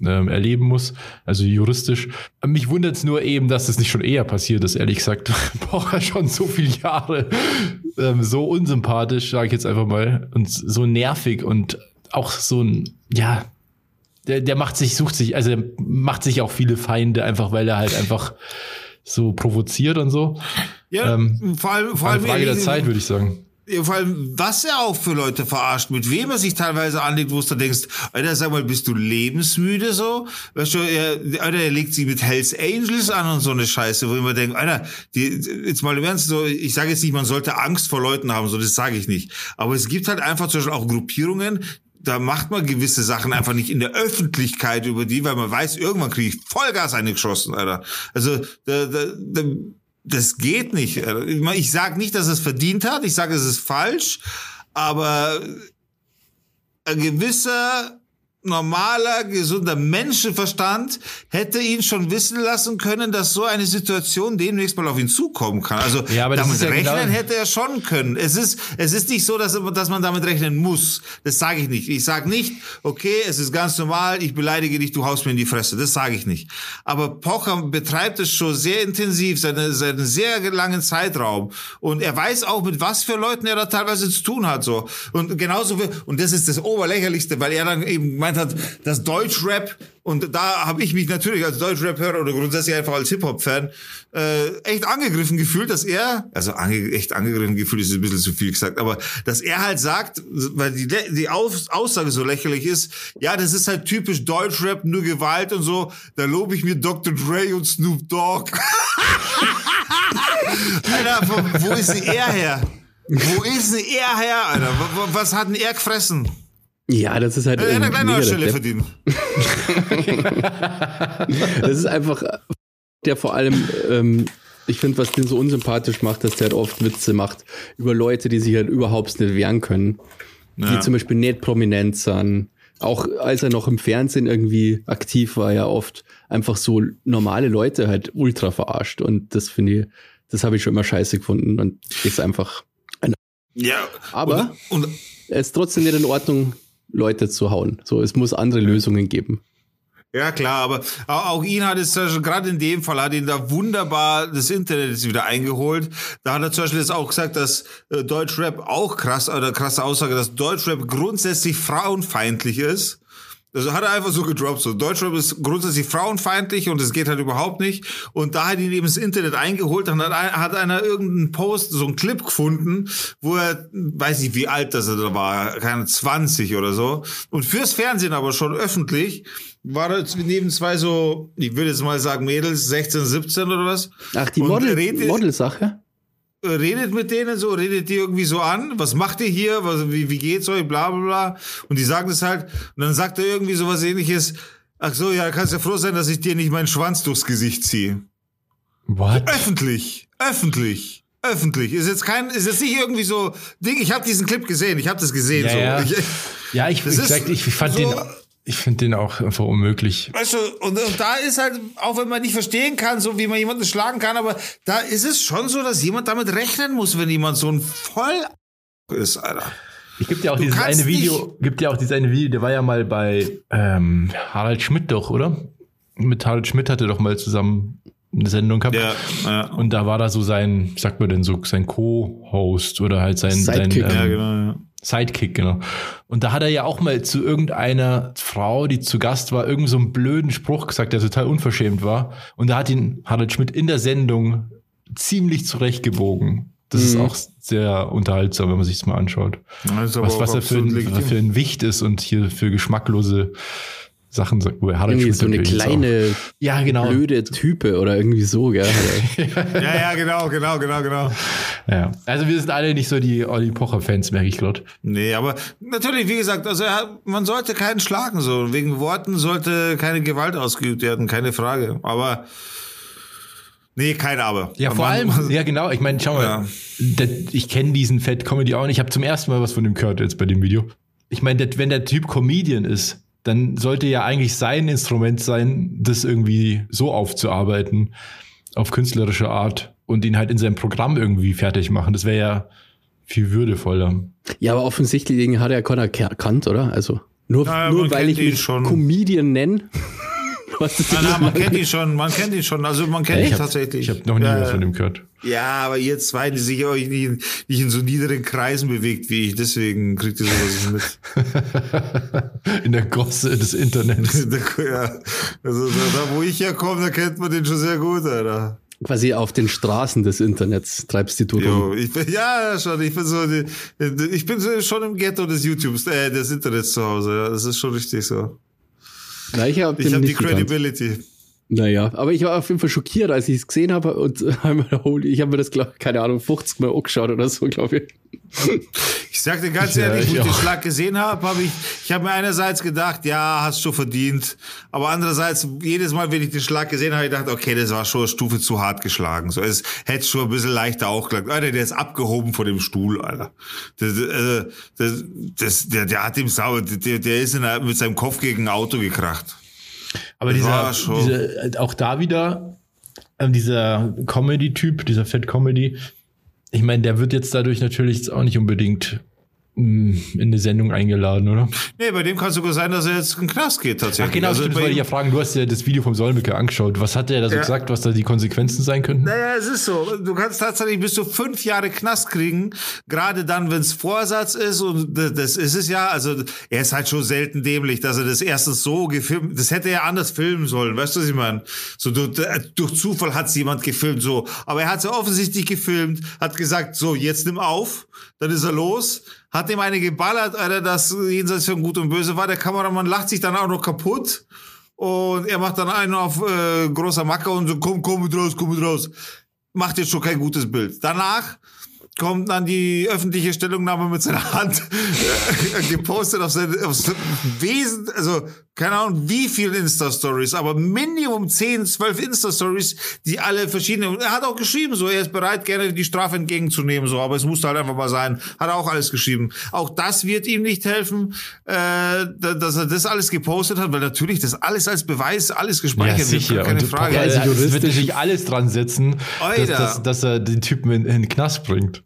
ähm, erleben muss, also juristisch. Mich wundert es nur eben, dass das nicht schon eher passiert ist, ehrlich gesagt. *laughs* Pocher schon so viele Jahre ähm, so unsympathisch, sage ich jetzt einfach mal, und so nervig und auch so ein, ja, der, der macht sich, sucht sich, also macht sich auch viele Feinde, einfach weil er halt einfach so provoziert und so. Ja, Ähm, vor allem, vor allem Frage der Zeit, würde ich sagen. Ja, vor allem, was er auch für Leute verarscht, mit wem er sich teilweise anlegt, wo du denkst, Alter, sag mal, bist du lebensmüde so? Weißt du, er, Alter, er legt sich mit Hells Angels an und so eine Scheiße, wo ich mir denke, Alter, die, jetzt mal im Ernst, so, ich sage jetzt nicht, man sollte Angst vor Leuten haben, so, das sage ich nicht. Aber es gibt halt einfach zum Beispiel auch Gruppierungen, da macht man gewisse Sachen einfach nicht in der Öffentlichkeit über die, weil man weiß, irgendwann kriege ich Vollgas eingeschossen, Alter. Also, da, da, da, das geht nicht. Alter. Ich, sage nicht, dass es verdient hat. Ich sage, es ist falsch. Aber ein gewisser normaler, gesunder Menschenverstand hätte ihn schon wissen lassen können, dass so eine Situation demnächst mal auf ihn zukommen kann. Also Ja, aber damit ja rechnen genau- hätte er schon können. Es ist, es ist nicht so, dass, dass man damit rechnen muss. Das sage ich nicht. Ich sage nicht, okay, es ist ganz normal, ich beleidige dich, du haust mir in die Fresse. Das sage ich nicht. Aber Pocher betreibt es schon sehr intensiv, seit, seit einem sehr langen Zeitraum. Und er weiß auch, mit was für Leuten er da teilweise zu tun hat. So. Und genauso, und das ist das Oberlächerlichste, weil er dann eben gemeint hat, dass Deutschrap, und da habe ich mich natürlich als Deutschrap-Hörer oder grundsätzlich einfach als Hip-Hop-Fan äh, echt angegriffen gefühlt, dass er, also ange, echt angegriffen gefühlt ist ein bisschen zu viel gesagt, aber dass er halt sagt, weil die, die Aus, Aussage so lächerlich ist, ja, das ist halt typisch Deutschrap, nur Gewalt und so, da lobe ich mir Dr. Dre und Snoop Dogg. *laughs* Alter, wo, ist denn er her? Wo ist denn er her, Alter? Wa- wa- Was hat denn er gefressen? Ja, das ist halt. Er hat ähm, eine kleine Stelle Depp. verdient. *laughs* Das ist einfach der vor allem, ähm, ich finde, was den so unsympathisch macht, dass der halt oft Witze macht über Leute, die sich halt überhaupt nicht wehren können. Die Ja. zum Beispiel nicht prominent sind. Auch als er noch im Fernsehen irgendwie aktiv war, ja oft einfach so normale Leute halt ultra verarscht. Und das finde ich, das habe ich schon immer scheiße gefunden. Und ist einfach, Ja. Aber- Und, und es ist trotzdem nicht in Ordnung, Leute zu hauen. So, es muss andere Lösungen geben. Ja, klar, aber au- auch ihn hat es Beispiel, gerade in dem Fall hat ihn da wunderbar das Internet wieder eingeholt. Da hat er zum Beispiel jetzt auch gesagt, dass äh, Deutschrap auch krass, oder krasse Aussage, dass Deutschrap grundsätzlich frauenfeindlich ist. Also hat er einfach so gedroppt. So, Deutschrap ist grundsätzlich frauenfeindlich und es geht halt überhaupt nicht. Und da hat ihn eben das Internet eingeholt, dann hat, ein- hat einer irgendeinen Post, so einen Clip gefunden, wo er, weiß nicht wie alt das er da war, keine 20 oder so. Und fürs Fernsehen aber schon öffentlich, war er neben zwei so, ich würde jetzt mal sagen Mädels, 16, 17 oder was. Ach, die Model-Sache? Redet mit denen so, redet die irgendwie so an, was macht ihr hier, was, wie, wie geht's euch, bla bla bla. Und die sagen das halt, und dann sagt er irgendwie sowas ähnliches, ach so, ja, kannst ja froh sein, dass ich dir nicht meinen Schwanz durchs Gesicht ziehe. What? Öffentlich. Öffentlich. Öffentlich. Ist jetzt kein, ist jetzt nicht irgendwie so Ding. Ich habe diesen Clip gesehen. Ich habe das gesehen. Ja, so. ja. Ich, Ja, ich, Das ich, ist ich fand so- den, ich finde den auch einfach unmöglich. Weißt du, und, und da ist halt, auch wenn man nicht verstehen kann, so wie man jemanden schlagen kann, aber da ist es schon so, dass jemand damit rechnen muss, wenn jemand so ein Voll ist, Alter. Ich gibt ja auch Du dieses eine Video, gibt ja auch dieses eine Video, der war ja mal bei ähm, Harald Schmidt doch, oder? Mit Harald Schmidt hatte doch mal zusammen eine Sendung gehabt. Ja, ja. Und da war da so sein, wie sagt man denn so, sein Co-Host oder halt sein, sein Sidekick. ähm, Ja, genau, ja. Sidekick, genau. Und da hat er ja auch mal zu irgendeiner Frau, die zu Gast war, irgend so einen blöden Spruch gesagt, der total unverschämt war. Und da hat ihn Harald Schmidt in der Sendung ziemlich zurechtgebogen. Das ist Mhm. auch sehr unterhaltsam, wenn man sich das mal anschaut. Das ist Was, was er für ein, für ein Wicht ist und hier für geschmacklose Sachen sagt, wo er Harald Irgendwie so eine kleine. Ja, genau. blöde Type oder irgendwie so, gell? *laughs* Ja, ja, genau, genau, genau, genau. Ja. Also wir sind alle nicht so die Olli Pocher-Fans, merke ich gerade. Nee, aber natürlich, wie gesagt, also er, man sollte keinen schlagen, so. Wegen Worten sollte keine Gewalt ausgeübt werden, keine Frage. Aber, nee, kein Aber. Ja, vor Man- allem, ja genau, ich meine, schau mal, Ja. der, ich kenne diesen Fat Comedy auch nicht. Ich habe zum ersten Mal was von dem gehört jetzt bei dem Video. Ich meine, wenn der Typ Comedian ist, dann sollte ja eigentlich sein Instrument sein, das irgendwie so aufzuarbeiten, auf künstlerische Art und ihn halt in seinem Programm irgendwie fertig machen. Das wäre ja viel würdevoller. Ja, aber offensichtlich hat er keiner ke- erkannt, oder? Also nur, Ja, nur weil ich ihn schon. Comedian nenne. *laughs* Na, na, man kennt ihn schon, man kennt ihn schon, also man kennt Ich ihn habe tatsächlich. hab noch nie ja, was von dem gehört. Ja, aber ihr zwei, die sich euch nicht, in- nicht in so niederen Kreisen bewegt wie ich, deswegen kriegt ihr sowas mit. *laughs* in der Gosse des Internets. *laughs* ja, also da, da, wo ich herkomme, da kennt man den schon sehr gut, Alter. Quasi auf den Straßen des Internets treibst die du. Jo, ich bin, ja, ja, schon, ich bin so, die, ich bin schon im Ghetto des YouTubes, äh, des Internets zu Hause, ja, das ist schon richtig so. Na, ich habe habe die nicht gekannt. Naja, aber ich war auf jeden Fall schockiert, als ich es gesehen habe und äh, *laughs* ich habe mir das, glaub, keine Ahnung, 50 Mal angeschaut oder so, glaube ich. Ich sag dir ganz Ja, ehrlich, ich wo ich den. Schlag gesehen habe, habe ich, ich habe mir einerseits gedacht, ja, hast du verdient, aber andererseits, jedes Mal, wenn ich den Schlag gesehen habe, habe ich gedacht, okay, das war schon eine Stufe zu hart geschlagen. So, es hätte schon ein bisschen leichter auch geklappt. Alter, der ist abgehoben von dem Stuhl, Alter. Das, äh, das, das, der, der hat ihm sauer, der, der ist in mit seinem Kopf gegen ein Auto gekracht. Aber dieser, dieser, äh, auch da wieder, ähm, dieser Comedy-Typ, dieser Fat Comedy, ich meine, der wird jetzt dadurch natürlich auch nicht unbedingt in eine Sendung eingeladen, oder? Nee, bei dem kann es sogar sein, dass er jetzt in den Knast geht tatsächlich. Ach genau, Also stimmt, wollte ich ja fragen. Du hast ja das Video vom Solmecke angeschaut. Was hat der da so Ja. gesagt, was da die Konsequenzen sein könnten? Naja, es ist so. Du kannst tatsächlich bis zu fünf Jahre Knast kriegen, gerade dann, wenn es Vorsatz ist. Und das, das ist es ja. Also er ist halt schon selten dämlich, dass er das erstens so gefilmt. Das hätte er anders filmen sollen. Weißt du, was ich meine? So durch, durch Zufall hat es jemand gefilmt, so. Aber er hat es ja offensichtlich gefilmt, hat gesagt, so jetzt nimm auf. Dann ist er los, hat ihm eine geballert, Alter, das jenseits von Gut und Böse war. Der Kameramann lacht sich dann auch noch kaputt. Und er macht dann einen auf äh, großer Macke und so, komm, komm mit raus, komm mit raus. Macht jetzt schon kein gutes Bild. Danach kommt dann die öffentliche Stellungnahme mit seiner Hand äh, gepostet auf sein, auf sein Wesen, also keine Ahnung wie viele Insta-Stories, aber Minimum 10, 12 Insta-Stories, die alle verschiedene, und er hat auch geschrieben, so, er ist bereit, gerne die Strafe entgegenzunehmen, so, aber es musste halt einfach mal sein. Hat er auch alles geschrieben. Auch das wird ihm nicht helfen, äh, da- dass er das alles gepostet hat, weil natürlich das alles als Beweis, alles gespeichert wird, keine Und Frage. Pocher, Also er wird natürlich alles dran setzen, dass, Alter. dass, dass er den Typen in, in den Knast bringt.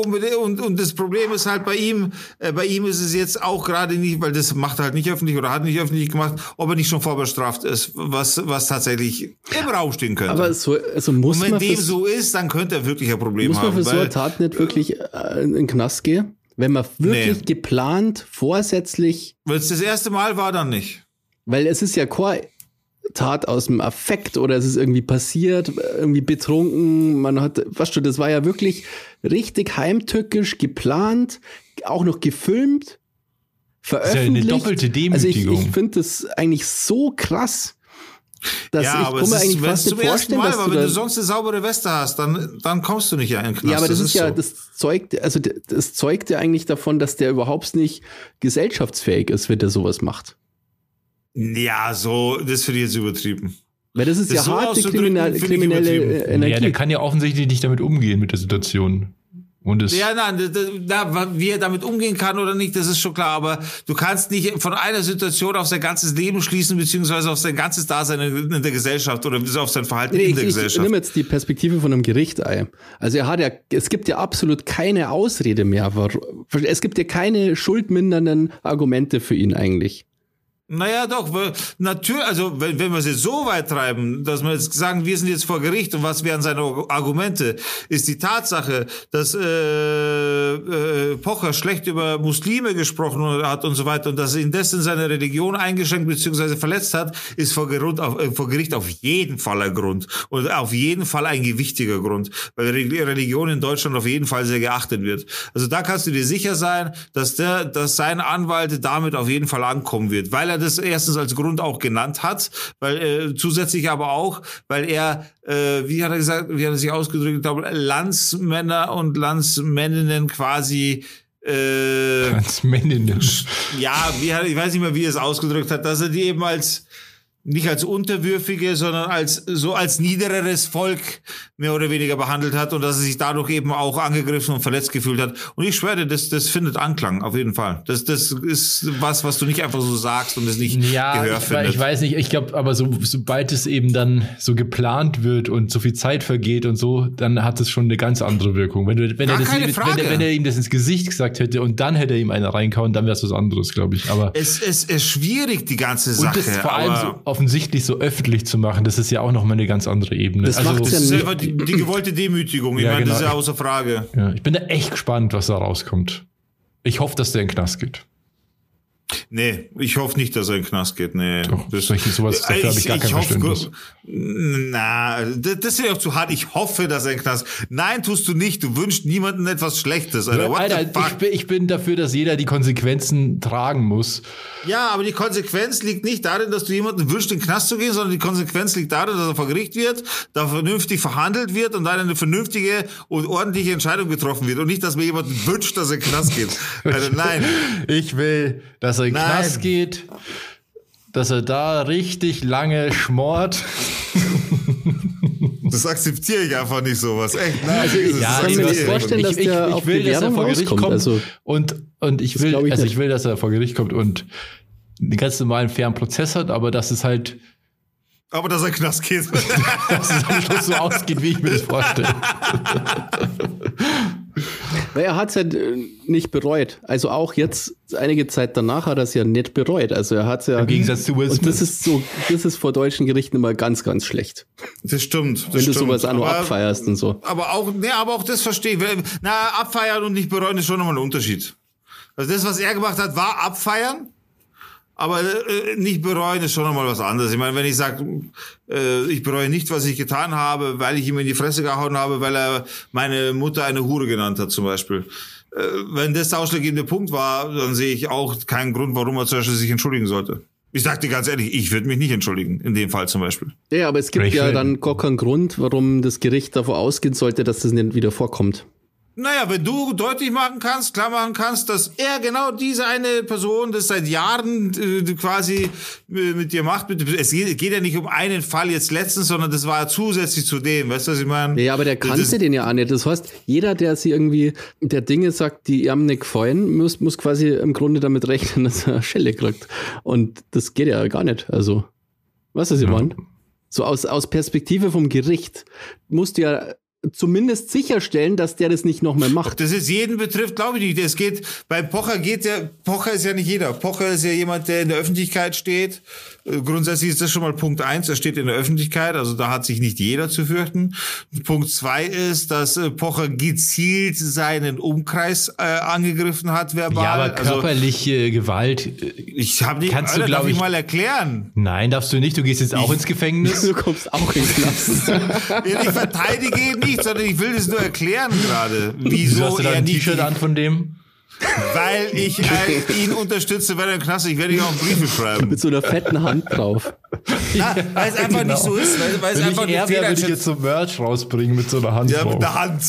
Und, und das Problem ist halt bei ihm, äh, bei ihm ist es jetzt auch gerade nicht, weil das macht er halt nicht öffentlich oder hat nicht öffentlich gemacht, ob er nicht schon vorbestraft ist, was, was tatsächlich im Raum stehen könnte. Aber so, also muss und wenn man dem so ist, dann könnte er wirklich ein Problem muss man haben. für so eine weil, Tat nicht wirklich äh, in den Knast gehen? Wenn man wirklich Nee. geplant, vorsätzlich, wenn es das erste Mal war, dann nicht. weil es ist ja keine Tat aus dem Affekt oder es ist irgendwie passiert, irgendwie betrunken, man hat, weißt du, das war ja wirklich richtig heimtückisch geplant, auch noch gefilmt, ja eine veröffentlicht. doppelte Also ich, Demütigung. ich finde das eigentlich so krass, dass ja, ich aber kann es mir ist, eigentlich fast nicht vorstellen, Mal dass du wenn du sonst eine saubere Weste hast, dann, dann kommst du nicht in den Knast. Ja, aber das, ist, ja, so. das zeugt, also das zeugt ja eigentlich davon, dass der überhaupt nicht gesellschaftsfähig ist, wenn der sowas macht. Ja, so, das finde ich jetzt übertrieben. Weil das ist Das ja so harte kriminelle, ich kriminelle äh, Ja, Energie. der kann ja offensichtlich nicht damit umgehen mit der Situation. Und es, Ja, nein, da- wie er damit umgehen kann oder nicht, das ist schon klar. Aber du kannst nicht von einer Situation auf sein ganzes Leben schließen, beziehungsweise auf sein ganzes Dasein in, in der Gesellschaft oder auf sein Verhalten Nee, in ich, der ich Gesellschaft. nehme jetzt die Perspektive von einem Gericht ein. Also er hat ja, es gibt ja absolut keine Ausrede mehr. warum- Es gibt ja keine schuldmindernden Argumente für ihn eigentlich. Naja, doch, natürlich, also wenn, wenn wir es jetzt so weit treiben, dass wir jetzt sagen, wir sind jetzt vor Gericht und was wären seine Argumente, ist die Tatsache, dass äh, äh, Pocher schlecht über Muslime gesprochen hat und so weiter und dass er indessen seine Religion eingeschränkt bzw. verletzt hat, ist vor, Grund auf, äh, vor Gericht auf jeden Fall ein Grund und auf jeden Fall ein gewichtiger Grund, weil Re- Religion in Deutschland auf jeden Fall sehr geachtet wird. Also da kannst du dir sicher sein, dass der, dass sein Anwalt damit auf jeden Fall ankommen wird, weil er das erstens als Grund auch genannt hat, weil äh, zusätzlich aber auch, weil er, äh, wie hat er gesagt, wie hat er sich ausgedrückt, glaube, Landsmänner und Landsmänninnen quasi äh, als Männinnen. ja, wie hat, ich weiß nicht mehr, wie er es ausgedrückt hat, dass er die eben als nicht als unterwürfige, sondern als so als niedereres Volk mehr oder weniger behandelt hat und dass er sich dadurch eben auch angegriffen und verletzt gefühlt hat. Und ich schwöre, dir, das das findet Anklang auf jeden Fall. Das das ist was, was du nicht einfach so sagst und es nicht Ja, Gehör ich, findet. ich weiß nicht, ich glaube, aber so, sobald es eben dann so geplant wird und so viel Zeit vergeht und so, dann hat es schon eine ganz andere Wirkung. Wenn, du, wenn, er, Gar das, keine wenn, er, wenn er ihm das ins Gesicht gesagt hätte und dann hätte er ihm eine reinkauen, dann wäre es was anderes, glaube ich. Aber es, es ist schwierig die ganze und Sache. das vor allem so offensichtlich so öffentlich zu machen, das ist ja auch noch mal eine ganz andere Ebene. Das also, macht's das ist Ja, einfach die, die gewollte Demütigung. Ich Ja, meine, das ist genau. ja außer Frage. ja, ich bin da echt gespannt, was da rauskommt. Ich hoffe, dass der in den Knast geht. Nee, ich hoffe nicht, dass er in den Knast geht. Nee. Doch, solche- sowas, dafür habe ich gar kein hoffe, Verständnis. Na, das das ist ja auch zu hart. Ich hoffe, dass er in den Knast. Nein, tust du nicht. Du wünschst niemandem etwas Schlechtes. Alter. What Alter, ich bin, ich bin dafür, dass jeder die Konsequenzen tragen muss. Ja, aber die Konsequenz liegt nicht darin, dass du jemanden wünschst, in den Knast zu gehen, sondern die Konsequenz liegt darin, dass er vor Gericht wird, da vernünftig verhandelt wird und dann eine vernünftige und ordentliche Entscheidung getroffen wird. Und nicht, dass mir jemand wünscht, dass er in den Knast geht. Also nein. *laughs* Ich will, dass er in den Nein. Knast geht, dass er da richtig lange schmort. *laughs* Das akzeptiere ich einfach nicht sowas. Echt, nein. Also, ich kann mir nicht vorstellen, dass der auf Bewährung rauskommt, also- und, und ich Das will, ich also ich will, dass er vor Gericht kommt und einen ganz normalen fairen Prozess hat, aber dass es halt, Aber dass er den Knast geht. *laughs* dass es am Schluss so ausgeht, wie ich mir das vorstelle. *laughs* Er hat es halt äh, nicht bereut. Also auch jetzt, einige Zeit danach hat er es ja nicht bereut. Also er hat ja. Im Gegensatz zu Will Und das Smith. ist so, das ist vor deutschen Gerichten immer ganz, ganz schlecht. Das stimmt. Das Wenn du stimmt. sowas auch nur abfeierst und so. Aber auch, nee, aber auch das verstehe ich. Na, abfeiern und nicht bereuen ist schon nochmal ein Unterschied. Also das, was er gemacht hat, war abfeiern. Aber äh, nicht bereuen ist schon nochmal was anderes. Ich meine, wenn ich sage, äh, ich bereue nicht, was ich getan habe, weil ich ihm in die Fresse gehauen habe, weil er meine Mutter eine Hure genannt hat, zum Beispiel. Äh, wenn das der ausschlaggebende Punkt war, dann sehe ich auch keinen Grund, warum er zum Beispiel sich entschuldigen sollte. Ich sag dir ganz ehrlich, ich würde mich nicht entschuldigen, in dem Fall zum Beispiel. Ja, aber es gibt Ich ja dann gar keinen Grund, warum das Gericht davon ausgehen sollte, dass das nicht wieder vorkommt. Naja, wenn du deutlich machen kannst, klar machen kannst, dass er genau diese eine Person das seit Jahren äh, quasi äh, mit dir macht. Mit, es geht, geht ja nicht um einen Fall jetzt letztens, sondern das war zusätzlich zu dem. Weißt du, was ich meine? Ja, aber der Das- kannte den ja auch nicht. Das heißt, jeder, der sie irgendwie, der Dinge sagt, die ihm nicht gefallen, muss, muss quasi im Grunde damit rechnen, *laughs* dass er eine Schelle kriegt. Und das geht ja gar nicht. Also, was ist, ich meine? So aus, aus Perspektive vom Gericht musst du ja zumindest sicherstellen, dass der das nicht nochmal macht. Das ist jeden betrifft, glaube ich nicht. Es geht, bei Pocher geht ja, Pocher ist ja nicht jeder. Pocher ist ja jemand, der in der Öffentlichkeit steht. Äh, Grundsätzlich ist das schon mal Punkt eins. Er steht in der Öffentlichkeit, also da hat sich nicht jeder zu fürchten. Punkt zwei ist, dass äh, Pocher gezielt seinen Umkreis äh, angegriffen hat, verbal. Ja, aber also, körperliche Gewalt. äh, ich habe nicht, Kannst du, Alter, darf glaub ich ich- mal erklären. Nein, darfst du nicht. Du gehst jetzt auch ins Gefängnis. *laughs* Du kommst auch in den Knast. Ja, Ich verteidige ihn nicht, sondern ich will das nur erklären gerade. Wieso hast du da er ein nicht T-Shirt an von dem? Weil ich äh, ihn unterstütze, weil er ist. Ich werde ihm auch Briefe schreiben. Mit so einer fetten Hand drauf. Weil es einfach genau. nicht so ist. Weil, weil es Wenn einfach ich er wäre, würde ich jetzt so Merch rausbringen mit so einer Hand Ja, drauf. mit der Hand.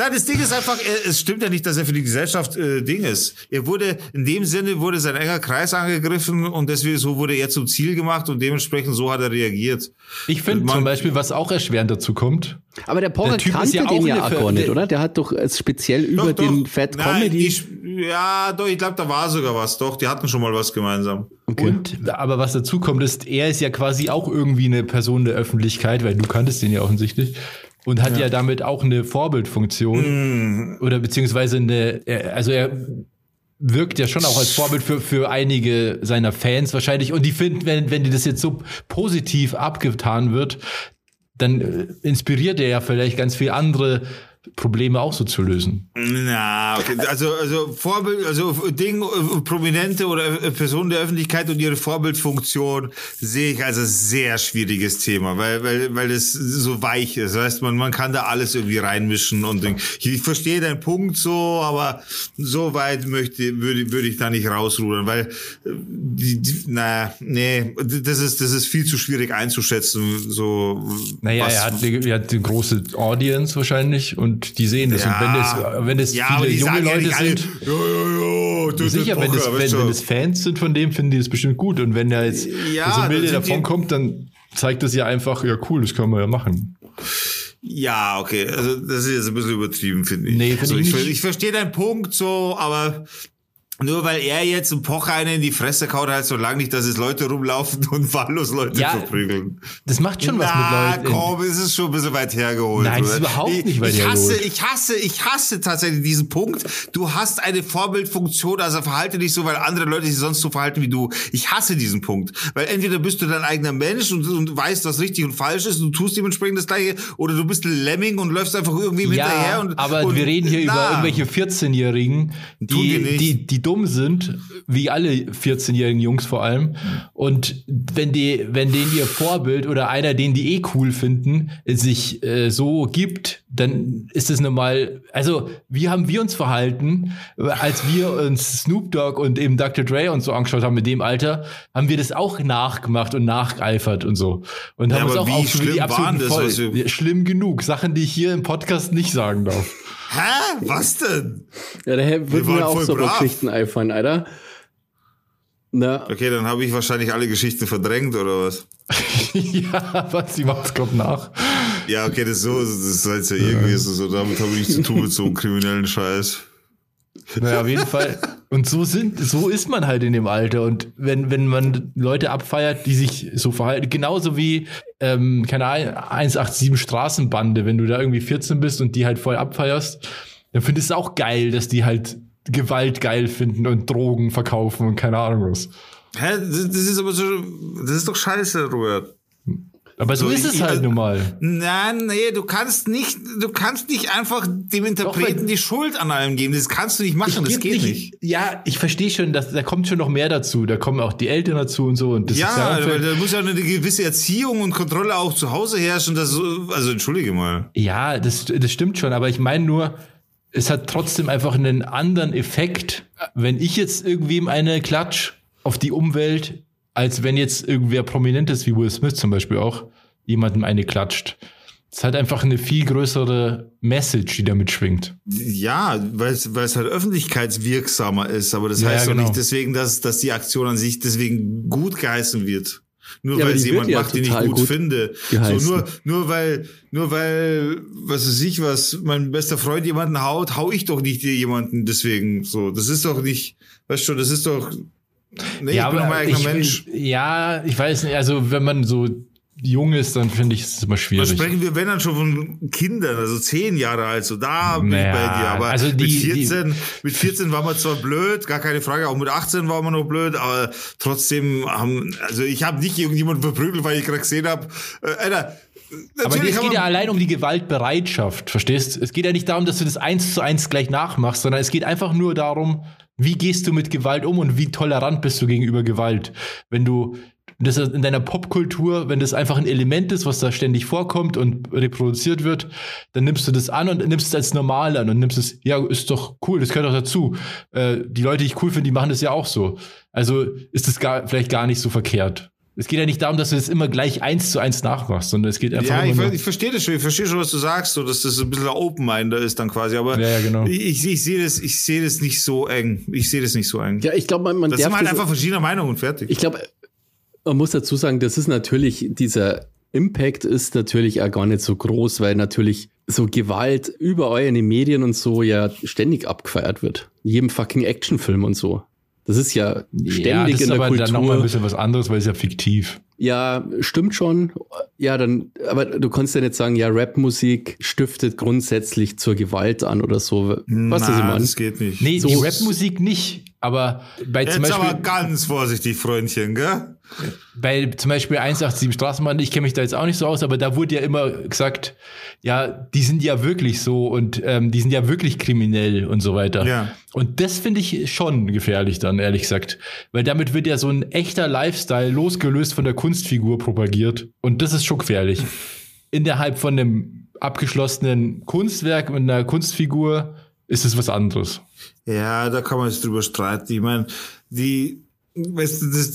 Nein, das Ding ist einfach, er, es stimmt ja nicht, dass er für die Gesellschaft äh, Ding ist. Er wurde, in dem Sinne wurde sein enger Kreis angegriffen und deswegen so wurde er zum Ziel gemacht und dementsprechend so hat er reagiert. Ich finde Man- zum Beispiel, was auch erschwerend dazu kommt, Aber der ist kannte ja den auch ja gar nicht, der- oder? Der hat doch äh, speziell über Doch, den doch. Fat Nein, Comedy. Ich, ja, doch, ich glaube, da war sogar was. Doch, die hatten schon mal was gemeinsam. Okay. Und, aber was dazu kommt, ist, er ist ja quasi auch irgendwie eine Person der Öffentlichkeit, weil du kanntest den ja offensichtlich. Und hat ja, damit auch eine Vorbildfunktion. Oder beziehungsweise eine, er- also er wirkt ja schon auch als Vorbild für, für einige seiner Fans wahrscheinlich. Und die finden, wenn, wenn dir das jetzt so positiv abgetan wird, dann äh, inspiriert er ja vielleicht ganz viele andere Probleme auch so zu lösen. Na, okay. also, also Vorbild, also Ding, äh, Prominente oder äh, Personen der Öffentlichkeit und ihre Vorbildfunktion sehe ich als ein sehr schwieriges Thema, weil, weil, weil es so weich ist. Weißt man, man kann da alles irgendwie reinmischen und Ding. ich, verstehe deinen Punkt so, aber so weit möchte, würde, würde ich da nicht rausrudern, weil, äh, die, die, na, nee, das ist, das ist viel zu schwierig einzuschätzen, so. Naja, er hat, eine- er hat eine große Audience wahrscheinlich und die sehen das. Und wenn das, wenn das Ja, viele junge ja Leute alle, sind, Ja, ja, ja, du, sicher, wenn Pocher, wenn, wenn das Fans sind von dem, finden die das bestimmt gut. Und wenn er jetzt Ja, so milde davon kommt, dann zeigt das ja einfach, ja cool, das können wir ja machen. Ja, okay. Also das ist jetzt ein bisschen übertrieben, finde ich. Nee, find also ich ich, ich verstehe deinen Punkt so, aber nur weil er jetzt einen Pocher einen in die Fresse kaut, heißt so lange nicht, dass es Leute rumlaufen und wahllos Leute Ja, verprügeln. Das macht schon was Na, mit Leuten. komm, es ist schon ein bisschen weit hergeholt. Nein, das ist überhaupt ich, nicht weit ich hasse, hergeholt. ich hasse, ich hasse tatsächlich diesen Punkt. Du hast eine Vorbildfunktion, also verhalte dich so, weil andere Leute sich sonst so verhalten wie du. Ich hasse diesen Punkt. Weil entweder bist du dein eigener Mensch und, und weißt, was richtig und falsch ist und du tust dementsprechend das Gleiche, oder du bist ein Lemming und läufst einfach irgendwie hinterher. Ja, Und, aber und, wir reden hier über na. irgendwelche 14-Jährigen, Tun die, nicht. die, die dumm sind, wie alle 14-jährigen Jungs vor allem. Und wenn die, wenn denen ihr Vorbild oder einer, den die eh cool finden, sich äh, so gibt, dann ist es normal. Also, wie haben wir uns verhalten, als wir uns Snoop Dogg und eben Dr. Dre und so angeschaut haben mit dem Alter, haben wir das auch nachgemacht und nachgeeifert und so. Und Ja, haben uns aber auch wie schlimm die waren das, Voll- Ja, Schlimm genug. Sachen, die ich hier im Podcast nicht sagen darf. Hä? Was denn? Ja, daher Wir würden mir auch so brav. Geschichten einfallen, Alter. Na, Okay, dann habe ich wahrscheinlich alle Geschichten verdrängt oder was? *laughs* ja, was, sie macht's gerade nach. Ja, okay, das ist so, das ist jetzt ja irgendwie so, so damit habe ich nichts zu tun mit so einem kriminellen Scheiß. Naja, auf jeden Fall. Und so sind, so ist man halt in dem Alter. Und wenn, wenn man Leute abfeiert, die sich so verhalten, genauso wie, ähm, keine Ahnung, 187 Straßenbande, wenn du da irgendwie 14 bist und die halt voll abfeierst, dann findest du auch geil, dass die halt Gewalt geil finden und Drogen verkaufen und keine Ahnung was. Hä? Das, das ist aber so, das ist doch scheiße, Robert. Aber so, So, ist es halt ich- nun mal. Nein, nee, du kannst nicht, du kannst nicht einfach dem Interpreten wenn- die Schuld an allem geben. Das kannst du nicht machen, das geht nicht. Ja, ich verstehe schon, dass, da kommt schon noch mehr dazu. Da kommen auch die Eltern dazu und so. Und das Ja, weil da muss ja eine gewisse Erziehung und Kontrolle auch zu Hause herrschen. Das, also entschuldige mal. Ja, das, das stimmt schon, aber ich meine nur, es hat trotzdem einfach einen anderen Effekt, wenn ich jetzt irgendwem eine klatsch auf die Umwelt, als wenn jetzt irgendwer Prominentes wie Will Smith zum Beispiel auch jemandem eine klatscht. Es hat einfach eine viel größere Message, die damit schwingt. Ja, weil es halt öffentlichkeitswirksamer ist, aber das Ja, heißt ja, doch genau. nicht deswegen, dass, dass die Aktion an sich deswegen gut geheißen wird. Nur Ja, weil es jemand ja macht, den ich gut, gut finde. geheißen. So nur, nur weil, nur weil, was weiß ich was, mein bester Freund jemanden haut, hau ich doch nicht dir jemanden deswegen. So, das ist doch nicht, weißt du, das ist doch, nee, ich bin eigener ich, Mensch. ja, ich weiß nicht, also wenn man so jung ist, dann finde ich es immer Da schwierig. sprechen wir, wenn dann schon von Kindern, also zehn Jahre alt, so da bin Naja, ich bei dir. Aber also die- mit 14, mit 14 war man zwar blöd, gar keine Frage, auch mit 18 war man noch blöd, aber trotzdem haben, also ich habe nicht irgendjemanden verprügelt, weil ich gerade gesehen habe, äh, Alter, Aber natürlich es haben geht ja allein um die Gewaltbereitschaft, verstehst? Es geht ja nicht darum, dass du das eins zu eins gleich nachmachst, sondern es geht einfach nur darum, wie gehst du mit Gewalt um und wie tolerant bist du gegenüber Gewalt. Wenn du das in deiner Popkultur, wenn das einfach ein Element ist, was da ständig vorkommt und reproduziert wird, dann nimmst du das an und nimmst es als normal an und nimmst es, ja, ist doch cool, das gehört doch dazu. Äh, die Leute, die ich cool finde, die machen das ja auch so. Also ist das gar, vielleicht gar nicht so verkehrt. Es geht ja nicht darum, dass du das immer gleich eins zu eins nachmachst, sondern es geht einfach Ja, ich, ver- nur, ich verstehe das schon, ich verstehe schon, was du sagst, so, dass das ein bisschen open-minder ist dann quasi, aber Ja, ja, genau. ich, ich, sehe das, ich sehe das nicht so eng. Ich sehe das nicht so eng. Ja, ich glaube, man, man das sind darf halt das- einfach verschiedene Meinungen und fertig. Ich glaube, man muss dazu sagen, das ist natürlich, dieser Impact ist natürlich auch gar nicht so groß, weil natürlich so Gewalt überall in den Medien und so ja ständig abgefeiert wird. In jedem fucking Actionfilm und so. Das ist ja ja, ständig das ist in der aber dann nochmal ein bisschen was anderes, weil es ja fiktiv. Ja, stimmt schon. Ja, dann, aber du kannst ja nicht sagen, ja, Rapmusik stiftet grundsätzlich zur Gewalt an oder so. Was Na, das das geht nicht. Nee, So- die Rapmusik nicht, aber bei zum Jetzt aber Beispiel, ganz vorsichtig, Freundchen, gell? bei zum Beispiel 187 Straßenbahn, ich kenne mich da jetzt auch nicht so aus, aber da wurde ja immer gesagt, ja, die sind ja wirklich so und ähm, die sind ja wirklich kriminell und so weiter. Ja. Und das finde ich schon gefährlich dann, ehrlich gesagt. Weil damit wird ja so ein echter Lifestyle losgelöst von der Kunstfigur propagiert. Und das ist schon gefährlich. Innerhalb von einem abgeschlossenen Kunstwerk mit einer Kunstfigur ist es was anderes. Ja, da kann man jetzt drüber streiten. Ich meine, die, weißt du, das,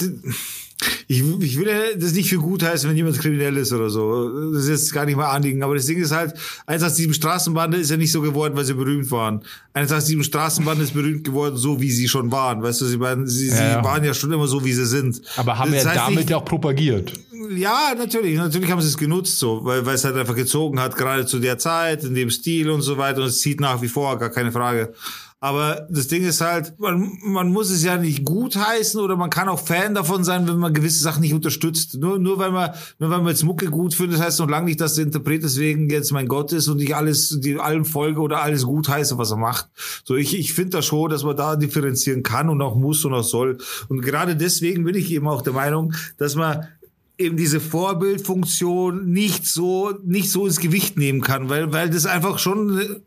ich, ich will ja das nicht für gut heißen, wenn jemand kriminell ist oder so. Das ist jetzt gar nicht mal Anliegen. Aber das Ding ist halt, 187 Straßenbande ist ja nicht so geworden, weil sie berühmt waren. 187 Straßenbande ist berühmt geworden, so wie sie schon waren. Weißt du, sie, waren, sie, Ja, sie ja. waren ja schon immer so, wie sie sind. Aber haben Das ja damit nicht- auch propagiert. ja, natürlich. Natürlich haben sie es genutzt, so, weil, weil es halt einfach gezogen hat, gerade zu der Zeit, in dem Stil und so weiter. Und es zieht nach wie vor, gar keine Frage. Aber das Ding ist halt, man, man muss es ja nicht gut heißen oder man kann auch Fan davon sein, wenn man gewisse Sachen nicht unterstützt. Nur, nur weil man, nur weil man jetzt Mucke gut findet, heißt noch lange nicht, dass der Interpret deswegen jetzt mein Gott ist und ich alles, die allem folge oder alles gut heiße, was er macht. So, ich, ich finde das schon, dass man da differenzieren kann und auch muss und auch soll. Und gerade deswegen bin ich eben auch der Meinung, dass man eben diese Vorbildfunktion nicht so nicht so ins Gewicht nehmen kann, weil weil das einfach schon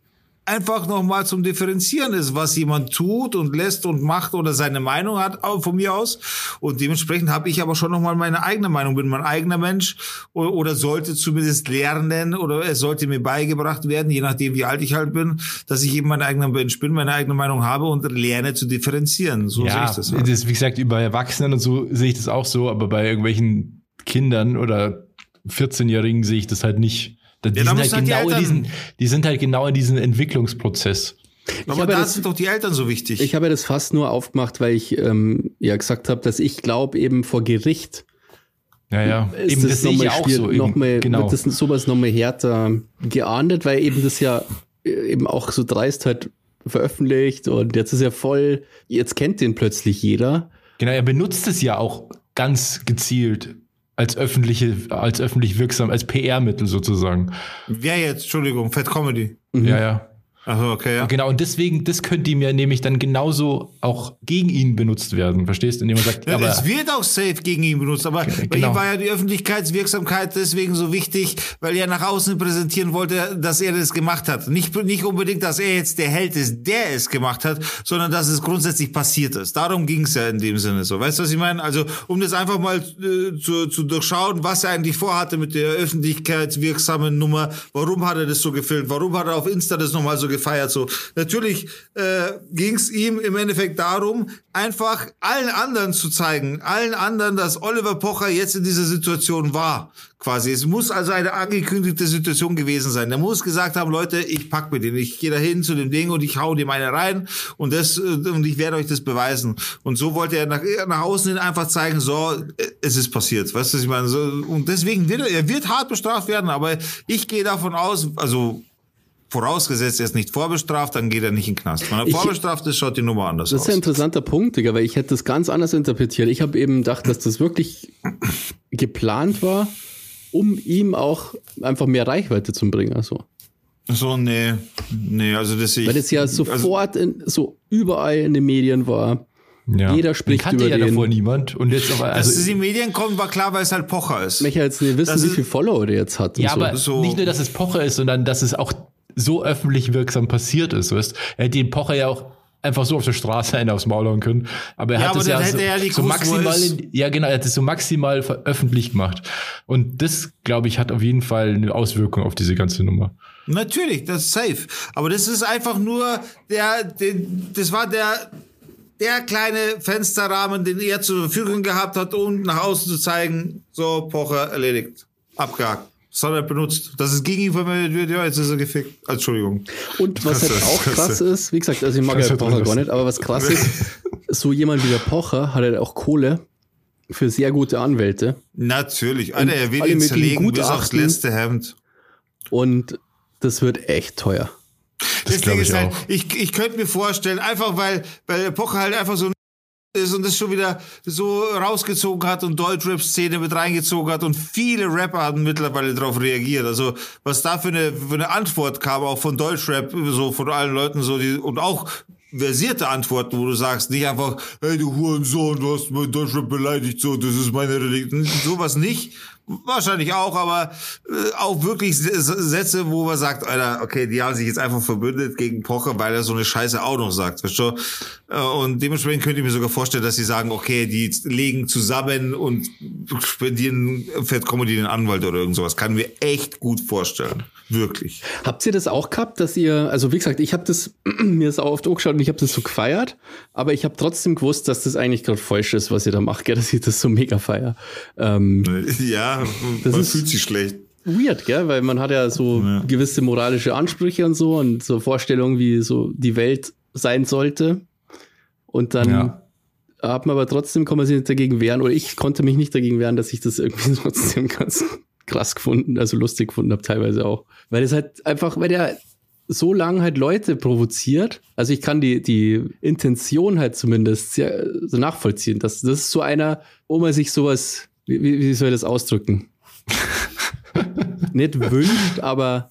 einfach nochmal zum Differenzieren ist, was jemand tut und lässt und macht oder seine Meinung hat auch von mir aus und dementsprechend habe ich aber schon nochmal meine eigene Meinung, bin mein eigener Mensch o- oder sollte zumindest lernen oder es sollte mir beigebracht werden, je nachdem wie alt ich halt bin, dass ich eben mein eigener Mensch bin, meine eigene Meinung habe und lerne zu differenzieren. So sehe ja, ich das. halt. das, wie gesagt, über Erwachsenen und so sehe ich das auch so, aber bei irgendwelchen Kindern oder 14-Jährigen sehe ich das halt nicht. Die, Ja, sind halt halt die genau in Eltern- diesen, die sind halt genau in diesem Entwicklungsprozess. Aber habe da das- sind doch die Eltern so wichtig. Ich habe ja das fast nur aufgemacht, weil ich ähm, ja gesagt habe, dass ich glaube, eben vor Gericht Ja, ja. ist Eben, das, das sehe ich auch so. Eben, noch mal, genau. wird das sowas nochmal härter geahndet, weil eben das ja äh, eben auch so dreist halt veröffentlicht und jetzt ist ja voll, jetzt kennt den plötzlich jeder. Genau, er benutzt es ja auch ganz gezielt als öffentliche, als öffentlich wirksam, als PR-Mittel sozusagen. Wer jetzt? Entschuldigung, Fat Comedy. Ja, ja. Achso, okay, ja. Genau, und deswegen, das könnte ihm ja nämlich dann genauso auch gegen ihn benutzt werden, verstehst du? Indem man sagt, Ja, aber es wird auch safe gegen ihn benutzt, aber bei genau. ihm war ja die Öffentlichkeitswirksamkeit deswegen so wichtig, weil er nach außen präsentieren wollte, dass er das gemacht hat. Nicht, nicht unbedingt, dass er jetzt der Held ist, der es gemacht hat, sondern dass es grundsätzlich passiert ist. Darum ging es ja in dem Sinne so. Weißt du, was ich meine? Also, um das einfach mal äh, zu, zu durchschauen, was er eigentlich vorhatte mit der öffentlichkeitswirksamen Nummer, warum hat er das so gefilmt, warum hat er auf Insta das nochmal so gefeiert, so. Natürlich äh, ging es ihm im Endeffekt darum, einfach allen anderen zu zeigen, allen anderen, dass Oliver Pocher jetzt in dieser Situation war, quasi. Es muss also eine angekündigte Situation gewesen sein. Der muss gesagt haben, Leute, ich pack mir den, ich gehe da hin zu dem Ding und ich hau dem eine rein und das äh, und ich werde euch das beweisen. Und so wollte er nach, nach außen hin einfach zeigen, so, äh, es ist passiert. Weißt du, ich meine? So, und deswegen wird er, er wird hart bestraft werden, aber ich gehe davon aus, also vorausgesetzt, er ist nicht vorbestraft, dann geht er nicht in den Knast. Wenn er Ich- vorbestraft ist, schaut die Nummer anders Das aus. ist ein interessanter Punkt, Digga, weil ich hätte das ganz anders interpretiert. Ich habe eben gedacht, dass das wirklich geplant war, um ihm auch einfach mehr Reichweite zu bringen. Also. so, nee, nee, also das sehe ich. Weil das ja also, sofort in, so überall in den Medien war. ja. jeder spricht Den kannte über ja den. davor niemand. Und jetzt aber, dass es also, in die Medien kommt, war klar, weil es halt Pocher ist. Michael, jetzt nicht wissen, Das wie viele Follower der jetzt hat. und ja, so. aber so- nicht nur, dass es Pocher ist, sondern dass es auch so öffentlich wirksam passiert ist. Weißt? Er hätte den Pocher ja auch einfach so auf der Straße einen aufs Maul hauen können. Aber er Ja, hat es ja, so, so maximal, in, ja genau, er hat es so maximal veröffentlicht gemacht. Und das, glaube ich, hat auf jeden Fall eine Auswirkung auf diese ganze Nummer. Natürlich, das ist safe. Aber das ist einfach nur der, der das war der, der kleine Fensterrahmen, den er zur Verfügung gehabt hat, um nach außen zu zeigen, so, Pocher erledigt. Abgehakt. Das hat er benutzt. Dass es gegen ihn verwendet wird, ja, jetzt ist er gefickt. Entschuldigung. Und *laughs* was halt auch krass ist, wie gesagt, also ich mag ja Pocher gar nicht, aber was krass ist, *laughs* so jemand wie der Pocher hat halt auch Kohle für sehr gute Anwälte. Natürlich. Alter, er will ihn zerlegen bis aufs letzte Hemd. Und das wird echt teuer. Das Deswegen ich ist halt, ich, ich könnte mir vorstellen, einfach weil, weil der Pocher halt einfach so ist und das schon wieder so rausgezogen hat und Deutschrap-Szene mit reingezogen hat und viele Rapper hatten mittlerweile darauf reagiert. Also was da für eine, für eine Antwort kam, auch von Deutschrap, so von allen Leuten so, die, und auch versierte Antworten, wo du sagst, nicht einfach, hey du Hurensohn, du hast mein Deutschrap beleidigt, so, das ist meine Religion. Sowas nicht, Wahrscheinlich auch, aber äh, auch wirklich Sätze, wo man sagt, Alter, okay, die haben sich jetzt einfach verbündet gegen Pocher, weil er so eine Scheiße auch noch sagt. Weißt du? Äh, und dementsprechend könnte ich mir sogar vorstellen, dass sie sagen, okay, die legen zusammen und spendieren Fett Comedy den Anwalt oder irgend sowas. Kann mir echt gut vorstellen. Wirklich. Habt ihr das auch gehabt, dass ihr, also wie gesagt, ich habe das, *clears throat* mir das auch oft angeschaut und ich habe das so gefeiert, aber ich habe trotzdem gewusst, dass das eigentlich gerade falsch ist, was ihr da macht, gell, *laughs* dass ich das so mega feier. Ähm, *laughs* ja, das man fühlt sich schlecht. Weird, gell? Weil man hat ja so ja. gewisse moralische Ansprüche und so und so Vorstellungen, wie so die Welt sein sollte. Und dann ja. hat man aber trotzdem, kann man sich nicht dagegen wehren, oder ich konnte mich nicht dagegen wehren, dass ich das irgendwie *laughs* trotzdem ganz krass gefunden, also lustig gefunden habe, teilweise auch. Weil es halt einfach, weil der so lange halt Leute provoziert. Also ich kann die, die Intention halt zumindest sehr, so nachvollziehen. Das, das ist so einer, wo man sich sowas wie, wie soll ich das ausdrücken? nicht wünscht, aber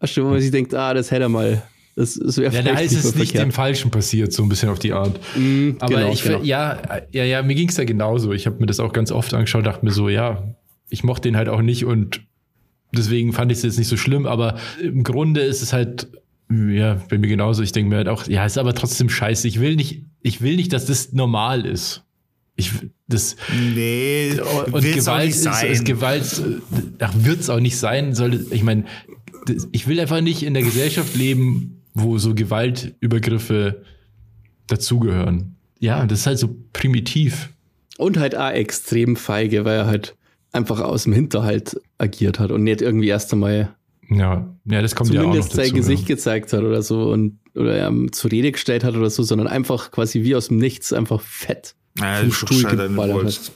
wo man sich denkt, ah, das hätte er mal. Das, das ja, da ist es nicht dem Falschen passiert, so ein bisschen auf die Art. Mm, aber genau, ich, genau. ja, ja, ja, mir ging es da genauso. Ich habe mir das auch ganz oft angeschaut, dachte mir so, ja, ich mochte den halt auch nicht und deswegen fand ich es jetzt nicht so schlimm, aber im Grunde ist es halt, ja, bei mir genauso. Ich denke mir halt auch, ja, ist aber trotzdem scheiße. Ich will nicht, ich will nicht, dass das normal ist. Ich, das, nee, und Gewalt ist, ist, Gewalt, ach, wird's auch nicht sein, soll, ich meine, ich will einfach nicht in der Gesellschaft leben, wo so Gewaltübergriffe dazugehören. Ja, das ist halt so primitiv. Und halt auch extrem feige, weil er halt einfach aus dem Hinterhalt agiert hat und nicht irgendwie erst einmal ja, ja, das kommt zumindest ja auch noch dazu, sein Gesicht ja. gezeigt hat oder so und oder ähm, zur Rede gestellt hat oder so, sondern einfach quasi wie aus dem Nichts einfach fett ja, vom Stuhl geballert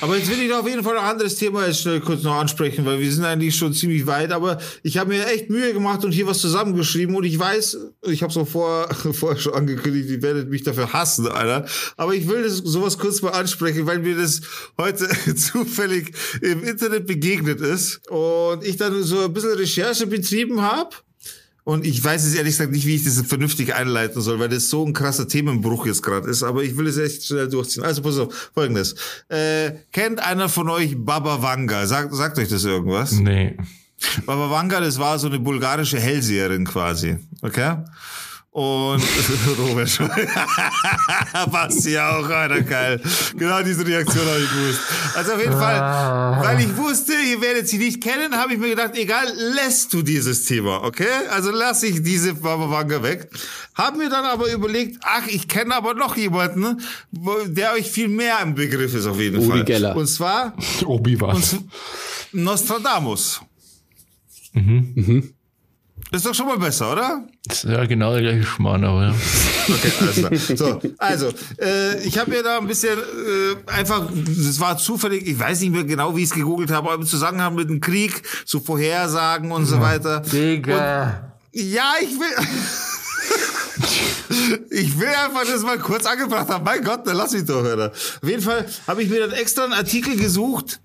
aber jetzt will ich auf jeden Fall ein anderes Thema jetzt schnell kurz noch ansprechen, weil wir sind eigentlich schon ziemlich weit. Aber ich habe mir echt Mühe gemacht und hier was zusammengeschrieben. Und ich weiß, ich habe es auch vor, *laughs* vorher schon angekündigt, ihr werdet mich dafür hassen, Alter. Aber ich will das sowas kurz mal ansprechen, weil mir das heute *laughs* zufällig im Internet begegnet ist. Und ich dann so ein bisschen Recherche betrieben habe. Und ich weiß jetzt ehrlich gesagt nicht, wie ich das vernünftig einleiten soll, weil das so ein krasser Themenbruch jetzt gerade ist. Aber ich will es echt schnell durchziehen. Also pass auf, folgendes. Äh, kennt einer von euch Baba Vanga? Sagt, sagt euch das irgendwas? Nee. Baba Vanga, das war so eine bulgarische Hellseherin quasi. Okay? Und *laughs* Robert schon. *laughs* Basti auch, Alter, geil. Genau diese Reaktion habe ich gewusst. Also auf jeden Fall, weil ich wusste, ihr werdet sie nicht kennen, habe ich mir gedacht, egal, lässt du dieses Thema, okay? Also lass ich diese Wange weg. Hab mir dann aber überlegt, ach, ich kenne aber noch jemanden, der euch viel mehr im Begriff ist auf jeden Uri Fall. Geller. Und zwar *laughs* Obi was. Nostradamus. Mhm. Mhm. Ist doch schon mal besser, oder? Das ist ja genau der gleiche Schmarrn, aber ja. Okay, alles klar. So, also, äh, ich habe mir da ein bisschen äh, einfach, das war zufällig, ich weiß nicht mehr genau, wie ich es gegoogelt habe, aber im Zusammenhang mit dem Krieg, so Vorhersagen und so weiter. Digga. Und, ja, ich will. *laughs* Ich will einfach das mal kurz angebracht haben. Mein Gott, dann lass mich doch, Alter. Auf jeden Fall habe ich mir dann extra einen Artikel gesucht,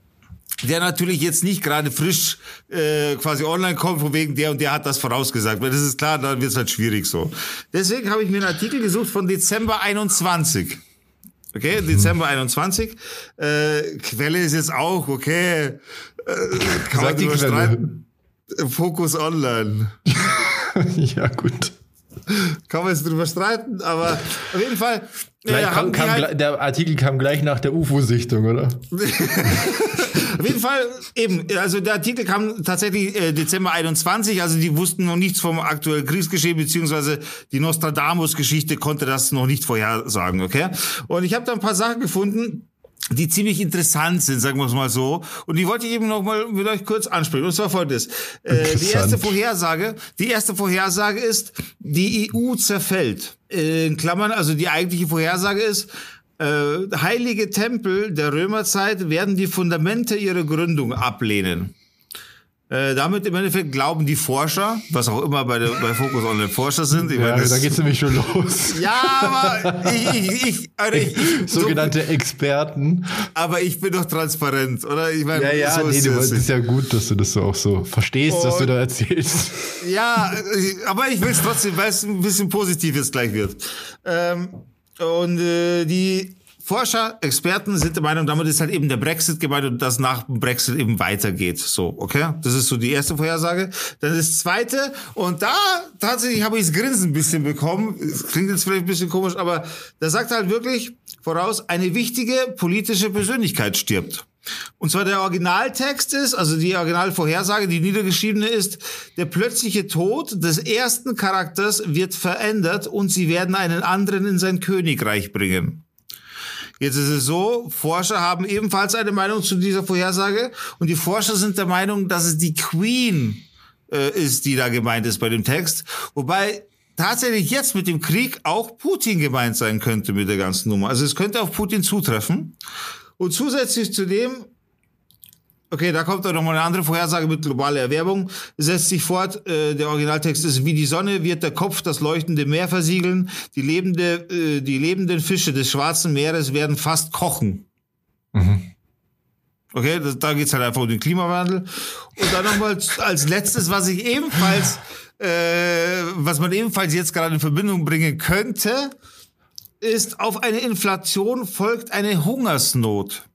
der natürlich jetzt nicht gerade frisch äh, quasi online kommt, von wegen der und der hat das vorausgesagt. Weil das ist klar, dann wird es halt schwierig so. Deswegen habe ich mir einen Artikel gesucht von Dezember 21. Okay, Dezember 21. Äh, Quelle ist jetzt auch, okay. Äh, kann man streiten. Fokus Online. *laughs* ja, gut. Kann man jetzt drüber streiten, aber auf jeden Fall Gleich Ja, kam, kam, halt- der Artikel kam gleich nach der UFO-Sichtung, oder? *laughs* Auf jeden Fall eben, also der Artikel kam tatsächlich äh, Dezember 21, also die wussten noch nichts vom aktuellen Kriegsgeschehen, beziehungsweise die Nostradamus-Geschichte konnte das noch nicht vorhersagen, okay? Und ich habe da ein paar Sachen gefunden, die ziemlich interessant sind, sagen wir es mal so. Und die wollte ich eben noch mal mit euch kurz ansprechen. Und zwar folgendes. Äh, die erste Vorhersage, die erste Vorhersage ist, die EU zerfällt. Äh, In Klammern, also die eigentliche Vorhersage ist, äh, heilige Tempel der Römerzeit werden die Fundamente ihrer Gründung ablehnen. Äh, damit im Endeffekt glauben die Forscher, was auch immer bei, der, bei Focus Online Forscher sind. Ich Ja, meine, da geht's nämlich schon los. *laughs* ja, aber ich, ich, ich, Alter, ich, ich so, Sogenannte Experten. aber ich bin doch transparent, oder? Ich meine, Ja, ja, so nee, ist du, es. ist ja gut, dass du das so auch so verstehst, was du da erzählst. Ja, äh, aber ich will es trotzdem, weil es ein bisschen positiv jetzt gleich wird. Ähm, und äh, die Forscher, Experten sind der Meinung, damit ist halt eben der Brexit gemeint und dass nach dem Brexit eben weitergeht. So, okay? Das ist so die erste Vorhersage. Dann das zweite, und da tatsächlich habe ich das Grinsen ein bisschen bekommen. Es klingt jetzt vielleicht ein bisschen komisch, aber da sagt halt wirklich voraus, eine wichtige politische Persönlichkeit stirbt. Und zwar der Originaltext ist, also die Originalvorhersage, die niedergeschriebene ist, der plötzliche Tod des ersten Charakters wird verändert und sie werden einen anderen in sein Königreich bringen. Jetzt ist es so, Forscher haben ebenfalls eine Meinung zu dieser Vorhersage und die Forscher sind der Meinung, dass es die Queen äh, ist, die da gemeint ist bei dem Text. Wobei tatsächlich jetzt mit dem Krieg auch Putin gemeint sein könnte mit der ganzen Nummer. Also es könnte auf Putin zutreffen. Und zusätzlich zu dem, okay, da kommt dann nochmal eine andere Vorhersage mit globaler Erwärmung, setzt sich fort, äh, der Originaltext ist, wie die Sonne wird der Kopf das leuchtende Meer versiegeln, die, lebende, äh, die lebenden Fische des Schwarzen Meeres werden fast kochen. Okay, das, da geht's halt einfach um den Klimawandel. Und dann nochmal als letztes, was ich ebenfalls, äh, was man ebenfalls jetzt gerade in Verbindung bringen könnte, ist, auf eine Inflation folgt eine Hungersnot.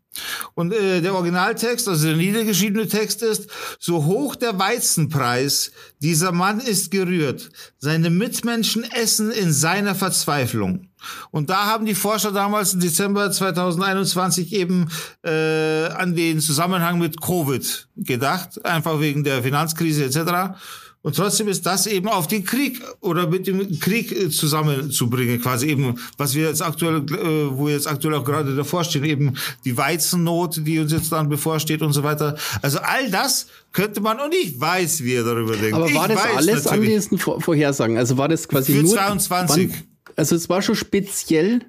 Und äh, der Originaltext, also der niedergeschriebene Text ist, so hoch der Weizenpreis, dieser Mann ist gerührt. Seine Mitmenschen essen in seiner Verzweiflung. Und da haben die Forscher damals im Dezember 2021 eben äh, an den Zusammenhang mit Covid gedacht, einfach wegen der Finanzkrise etc. Und trotzdem ist das eben auf den Krieg oder mit dem Krieg äh, zusammenzubringen, quasi eben, was wir jetzt aktuell, äh, wo wir jetzt aktuell auch gerade davor stehen, eben die Weizennot, die uns jetzt dann bevorsteht und so weiter. Also all das könnte man, und ich weiß, wie ihr darüber denkt. Aber ich war das weiß alles an diesen Vor Vorhersagen? Also war das quasi Für nur 22. Wann, also es war schon speziell,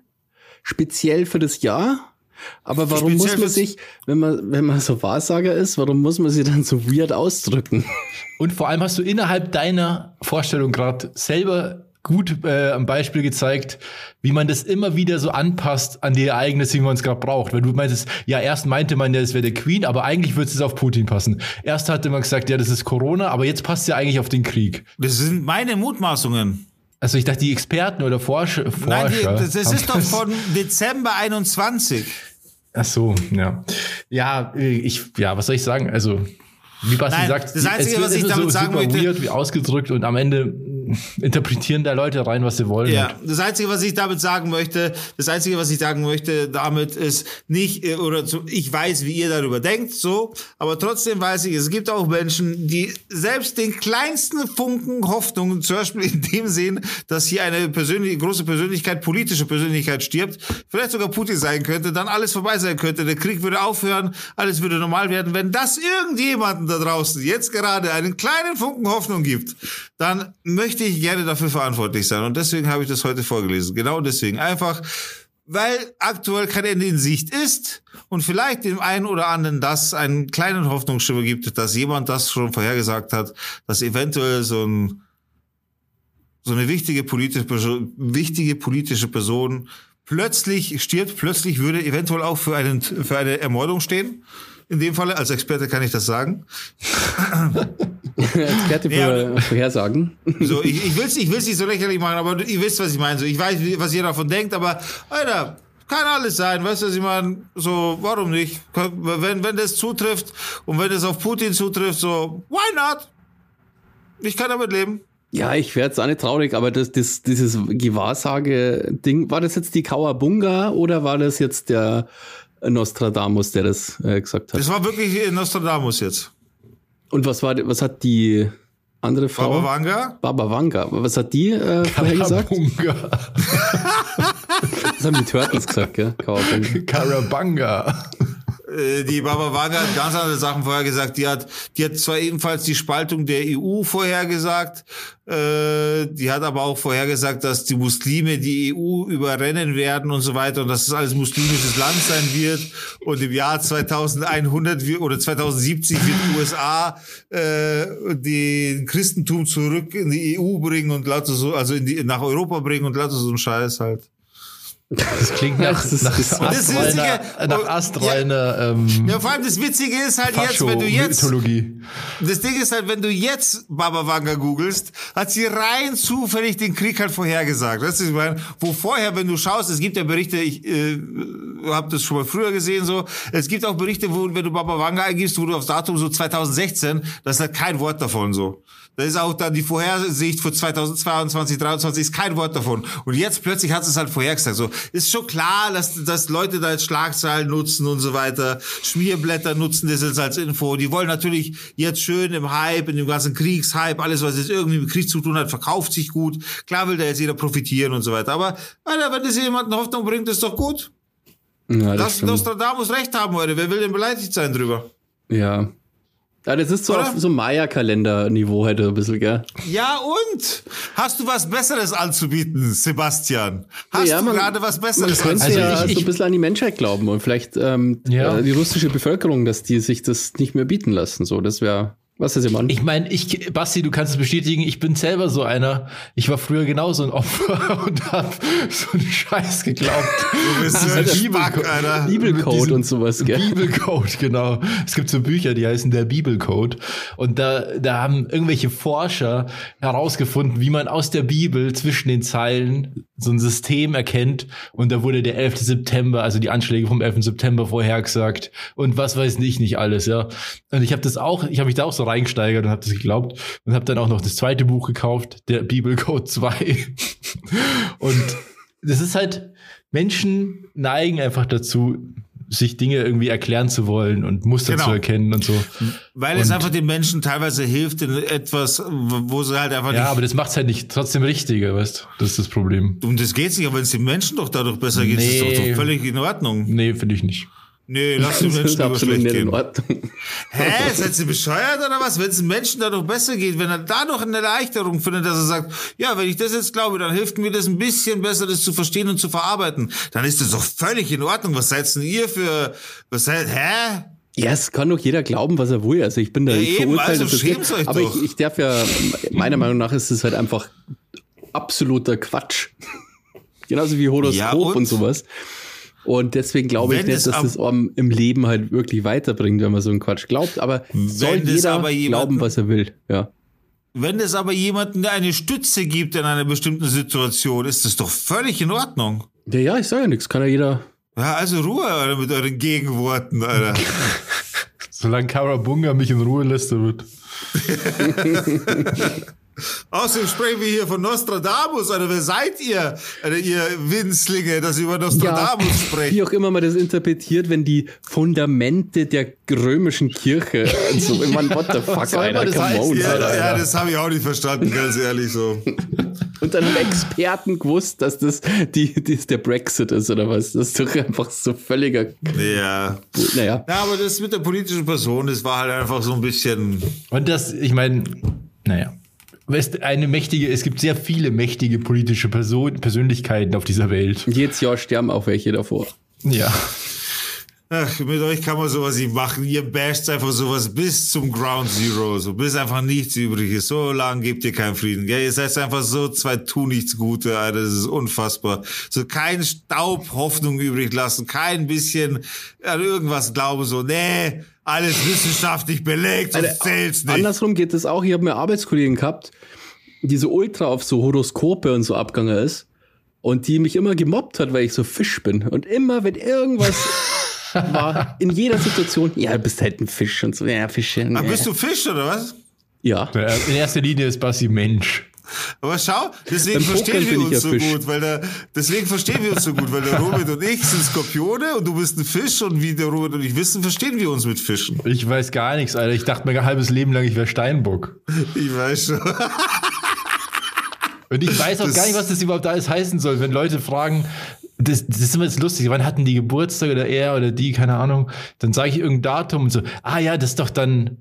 speziell für das Jahr. Aber warum Speziell muss man sich, wenn man, wenn man so Wahrsager ist, warum muss man sich dann so weird ausdrücken? Und vor allem hast du innerhalb deiner Vorstellung gerade selber gut äh, am Beispiel gezeigt, wie man das immer wieder so anpasst an die Ereignisse, die man es gerade braucht. Weil du meintest, ja, erst meinte man ja, es wäre der Queen, aber eigentlich würde es auf Putin passen. Erst hatte man gesagt, ja, das ist Corona, aber jetzt passt ja eigentlich auf den Krieg. Das sind meine Mutmaßungen. Also ich dachte, die Experten oder Forscher, Forscher Nein, die, das, das ist doch von Dezember 21. Ach so, ja. Ja, äh, ich, ja, was soll ich sagen? Also, wie Basti Nein, sagt, das Einzige, was ich damit so sagen super möchte- weird, wie ausgedrückt und am Ende *laughs* interpretieren da Leute rein, was sie wollen. Ja, das Einzige, was ich damit sagen möchte, das Einzige, was ich sagen möchte damit ist nicht, äh, oder zu, ich weiß, wie ihr darüber denkt, so, aber trotzdem weiß ich, es gibt auch Menschen, die selbst den kleinsten Funken Hoffnung, zum Beispiel in dem sehen, dass hier eine persönliche, große Persönlichkeit, politische Persönlichkeit stirbt, vielleicht sogar Putin sein könnte, dann alles vorbei sein könnte, der Krieg würde aufhören, alles würde normal werden. Wenn das irgendjemanden da draußen jetzt gerade einen kleinen Funken Hoffnung gibt, dann möchte ich gerne dafür verantwortlich sein. Und deswegen habe ich das heute vorgelesen. Genau deswegen. Einfach, weil aktuell kein Ende in Sicht ist und vielleicht dem einen oder anderen das einen kleinen Hoffnungsschimmer gibt, dass jemand das schon vorhergesagt hat, dass eventuell so ein so eine wichtige politische wichtige politische Person plötzlich stirbt, plötzlich würde eventuell auch für, einen, für eine Ermordung stehen. In dem Falle, als Experte kann ich das sagen. *laughs* Experte für Ja. Vorhersagen. *laughs* So, ich, ich will es ich will's nicht so lächerlich machen, aber ihr wisst, was ich meine. So, ich weiß, was ihr davon denkt, aber, Alter, kann alles sein, weißt du, was ich meine? So, warum nicht? Wenn, wenn das zutrifft und wenn es auf Putin zutrifft, so, why not? Ich kann damit leben. Ja, ich wäre jetzt auch nicht traurig, aber das, das, dieses Gewahrsage-Ding, war das jetzt die Kawabunga oder war das jetzt der Nostradamus, der das äh, gesagt hat? Das war wirklich Nostradamus jetzt. Und was war, was hat die andere Frau? Baba Vanga? Baba Vanga. Was hat die äh, vorher gesagt? Karabunga. Das haben die Turtles gesagt, gell? Karabanga. Äh, Die Baba Vanga hat ganz andere Sachen vorhergesagt. Die hat, die hat zwar ebenfalls die Spaltung der EU vorhergesagt, äh, die hat aber auch vorhergesagt, dass die Muslime die EU überrennen werden und so weiter und dass es alles muslimisches Land sein wird. Und im Jahr 2100 wir- oder 2070 wird die USA äh, den Christentum zurück in die EU bringen und lauter so, also in die, nach Europa bringen und lauter so ein Scheiß halt. Das klingt nach, *laughs* Das ist- nach das- das ist astreiner, ja- nach astreiner ähm, Ja, vor allem das Witzige ist halt jetzt, wenn du jetzt Fascho-Mythologie. Das Ding ist halt, wenn du jetzt Baba Vanga googelst, hat sie rein zufällig den Krieg halt vorhergesagt. Du, ich meine, wo vorher, wenn du schaust, es gibt ja Berichte, ich äh, habe das schon mal früher gesehen, so, es gibt auch Berichte, wo, wenn du Baba Vanga eingibst, wo du aufs Datum so 2016, da ist halt kein Wort davon so. Da ist auch dann die Vorhersicht für 2022, 2023 ist kein Wort davon. Und jetzt plötzlich hat es halt vorhergesagt. So, ist schon klar, dass, dass Leute da jetzt Schlagzeilen nutzen und so weiter. Schmierblätter nutzen das jetzt als Info. Die wollen natürlich jetzt schön im Hype, in dem ganzen Kriegshype, alles, was jetzt irgendwie mit Krieg zu tun hat, verkauft sich gut. Klar will da jetzt jeder profitieren und so weiter. Aber, Alter, wenn das jemanden Hoffnung bringt, ist doch gut. Ja, das Lass. Nostradamus recht haben, Leute. Wer will denn beleidigt sein drüber? Ja. Ja, das ist so Oder? auf so Maya-Kalender-Niveau heute ein bisschen, gell? Ja, und? Hast du was Besseres anzubieten, Sebastian? Hast ja, du man- gerade was Man Besseres könnte Also ja ich- so ein bisschen an die Menschheit glauben und vielleicht ähm, Ja. äh, die russische Bevölkerung, dass die sich das nicht mehr bieten lassen. So, das wäre, was ist Mann? Ich meine, ich, Basti, du kannst es bestätigen, ich bin selber so einer. Ich war früher genauso ein Opfer *laughs* und hab so einen Scheiß geglaubt. Du bist so ein Dieser Spack, Bibelco- Alter. mit Bibelcode und sowas, gell? Bibelcode, genau. Es gibt so Bücher, die heißen der Bibelcode. Und da, da haben irgendwelche Forscher herausgefunden, wie man aus der Bibel zwischen den Zeilen so ein System erkennt. Und da wurde der 11. September, also die Anschläge vom 11. September vorhergesagt. Und was weiß ich nicht alles, ja. Und ich habe das auch, ich habe mich da auch so reingesteigert und habe das geglaubt und habe dann auch noch das zweite Buch gekauft, der Bibelcode 2. *laughs* und das ist halt, Menschen neigen einfach dazu, sich Dinge irgendwie erklären zu wollen und Muster Genau. zu erkennen und so. Weil es Und- einfach den Menschen teilweise hilft in etwas, wo sie halt einfach Ja, nicht. aber das macht's halt nicht trotzdem richtiger, weißt du? Das ist das Problem. um das geht's nicht, aber wenn es den Menschen doch dadurch besser geht, ist Nee. das doch völlig in Ordnung. Nee, finde ich nicht. Nee, lass den Menschen aber schlecht nicht in gehen. Ordnung. Hä? Seid ihr bescheuert oder was? Wenn es den Menschen dadurch besser geht, wenn er dadurch eine Erleichterung findet, dass er sagt, ja, wenn ich das jetzt glaube, dann hilft mir das ein bisschen besser, das zu verstehen und zu verarbeiten, dann ist das doch völlig in Ordnung. Was seid denn ihr für, was seid, hä? Ja, es kann doch jeder glauben, was er will. Also ich bin da, Ja, ich eben, verurteile also das nicht. euch Aber doch. ich, ich darf ja, meiner Meinung nach ist es halt einfach absoluter Quatsch. *laughs* Genauso wie Horoskop Ja, und? und? sowas. Und deswegen glaube ich Wenn nicht, es dass das im Leben halt wirklich weiterbringt, wenn man so einen Quatsch glaubt. Aber soll es jeder aber jemanden- glauben, was er will. Ja. Wenn es aber jemanden eine Stütze gibt in einer bestimmten Situation, ist das doch völlig in Ordnung. Ja, ja, ich sage ja nichts. Kann ja jeder. Ja, also Ruhe Alter, mit euren Gegenworten, Alter. *laughs* Solange Karabunga mich in Ruhe lässt, da wird. *laughs* Außerdem sprechen wir hier von Nostradamus, Alter. Wer seid ihr? Alter, ihr Winzlinge, dass ihr über Nostradamus sprecht. Wie auch immer man das interpretiert, wenn die Fundamente der römischen Kirche und *laughs* so. Ich meine, what the fuck, Alter, man das come heißen? on. Ja, Alter, ja, das habe ich auch nicht verstanden, ganz ehrlich so. Und dann haben Experten gewusst, dass das die, die der Brexit ist oder was. Das ist doch einfach so völliger. Ja. Naja. Ja, aber das mit der politischen Person, das war halt einfach so ein bisschen. Und das, ich meine, naja. Weißt, eine mächtige, es gibt sehr viele mächtige politische Person, Persönlichkeiten auf dieser Welt. Jedes Jahr sterben auch welche davor. Ja. Ach, mit euch kann man sowas nicht machen. Ihr basht einfach sowas bis zum Ground Zero, so bis einfach nichts übrig ist. So lange gebt ihr keinen Frieden. Gell? Ihr seid einfach so zwei tu nichts Gute, Alter. Das ist unfassbar. So kein Staub Hoffnung übrig lassen, kein bisschen an irgendwas glauben, so, nee, alles wissenschaftlich belegt, sonst zählt's nicht. Andersrum geht es auch. Ich habe mir Arbeitskollegen gehabt, die so ultra auf so Horoskope und so abgegangen ist. Und die mich immer gemobbt hat, weil ich so Fisch bin. Und immer, wenn irgendwas *laughs* war, in jeder Situation, ja, du bist halt ein Fisch und so, ja, Fische. Ja. bist du Fisch oder was? Ja. In erster Linie ist Basti Mensch. Aber schau, deswegen verstehen wir uns ja so Fisch. gut, weil der, deswegen verstehen wir uns so gut, weil der Robert und ich sind Skorpione und du bist ein Fisch und wie der Robert und ich wissen, verstehen wir uns mit Fischen. Ich weiß gar nichts, Alter. Ich dachte mein halbes Leben lang, ich wäre Steinbock. Ich weiß schon. Und ich weiß auch Das- gar nicht, was das überhaupt alles heißen soll, wenn Leute fragen, das, das ist immer jetzt lustig, wann hatten die Geburtstag oder er oder die, keine Ahnung, dann sage ich irgendein Datum und so, ah ja, das ist doch dann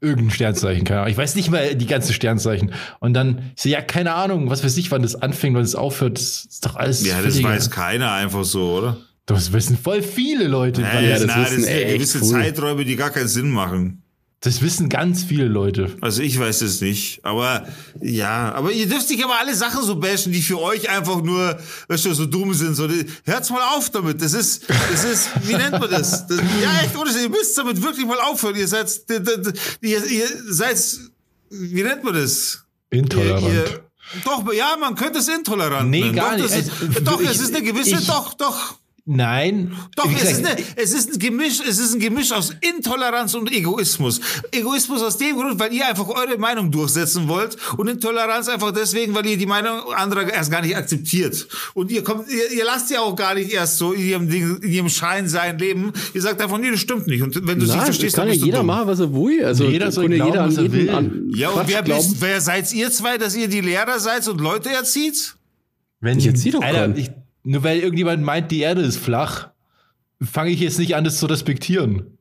irgendein Sternzeichen, keine Ahnung. Ich weiß nicht mal die ganzen Sternzeichen. Und dann, ich so, ja, keine Ahnung, was weiß ich, wann das anfängt, wann es aufhört, das ist doch alles. Ja, das weiß keiner einfach so, oder? Das wissen voll viele Leute. Ja, ja, das das, na, das wissen sind gewisse cool. Zeiträume, die gar keinen Sinn machen. Das wissen ganz viele Leute. Also ich weiß es nicht. Aber ja, aber ihr dürft nicht aber alle Sachen so bashen, die für euch einfach nur, weißt du, so dumm sind. So, hört's mal auf damit. Das ist, das ist, wie nennt man das? das ja, echt, ohne ihr müsst damit wirklich mal aufhören. Ihr seid, ihr, ihr seid, wie nennt man das? Intolerant. Ihr, ihr, doch, ja, man könnte es intolerant Nee, nennen. gar doch, nicht. Ist, Also, doch, ich- es ist eine gewisse, ich- doch, doch. Nein. Doch, es ist, eine, es ist ein Gemisch, es ist ein Gemisch aus Intoleranz und Egoismus. Egoismus aus dem Grund, weil ihr einfach eure Meinung durchsetzen wollt und Intoleranz einfach deswegen, weil ihr die Meinung anderer erst gar nicht akzeptiert. Und ihr kommt, ihr, ihr lasst ja auch gar nicht erst so in ihrem Ding, in ihrem Schein sein leben. Ihr sagt einfach, nee, das stimmt nicht. Und wenn du es nicht verstehst, kann dann ja bist du jeder dumm. machen, was er will. Also Jeder soll kann ja glauben, jeder an was er jeden will. an Ja, und wer, bist, wer seid ihr zwei, dass ihr die Lehrer seid und Leute erzieht? Wenn, Ich erziehe doch Alter, ich, nur weil irgendjemand meint, die Erde ist flach, fange ich jetzt nicht an, das zu respektieren.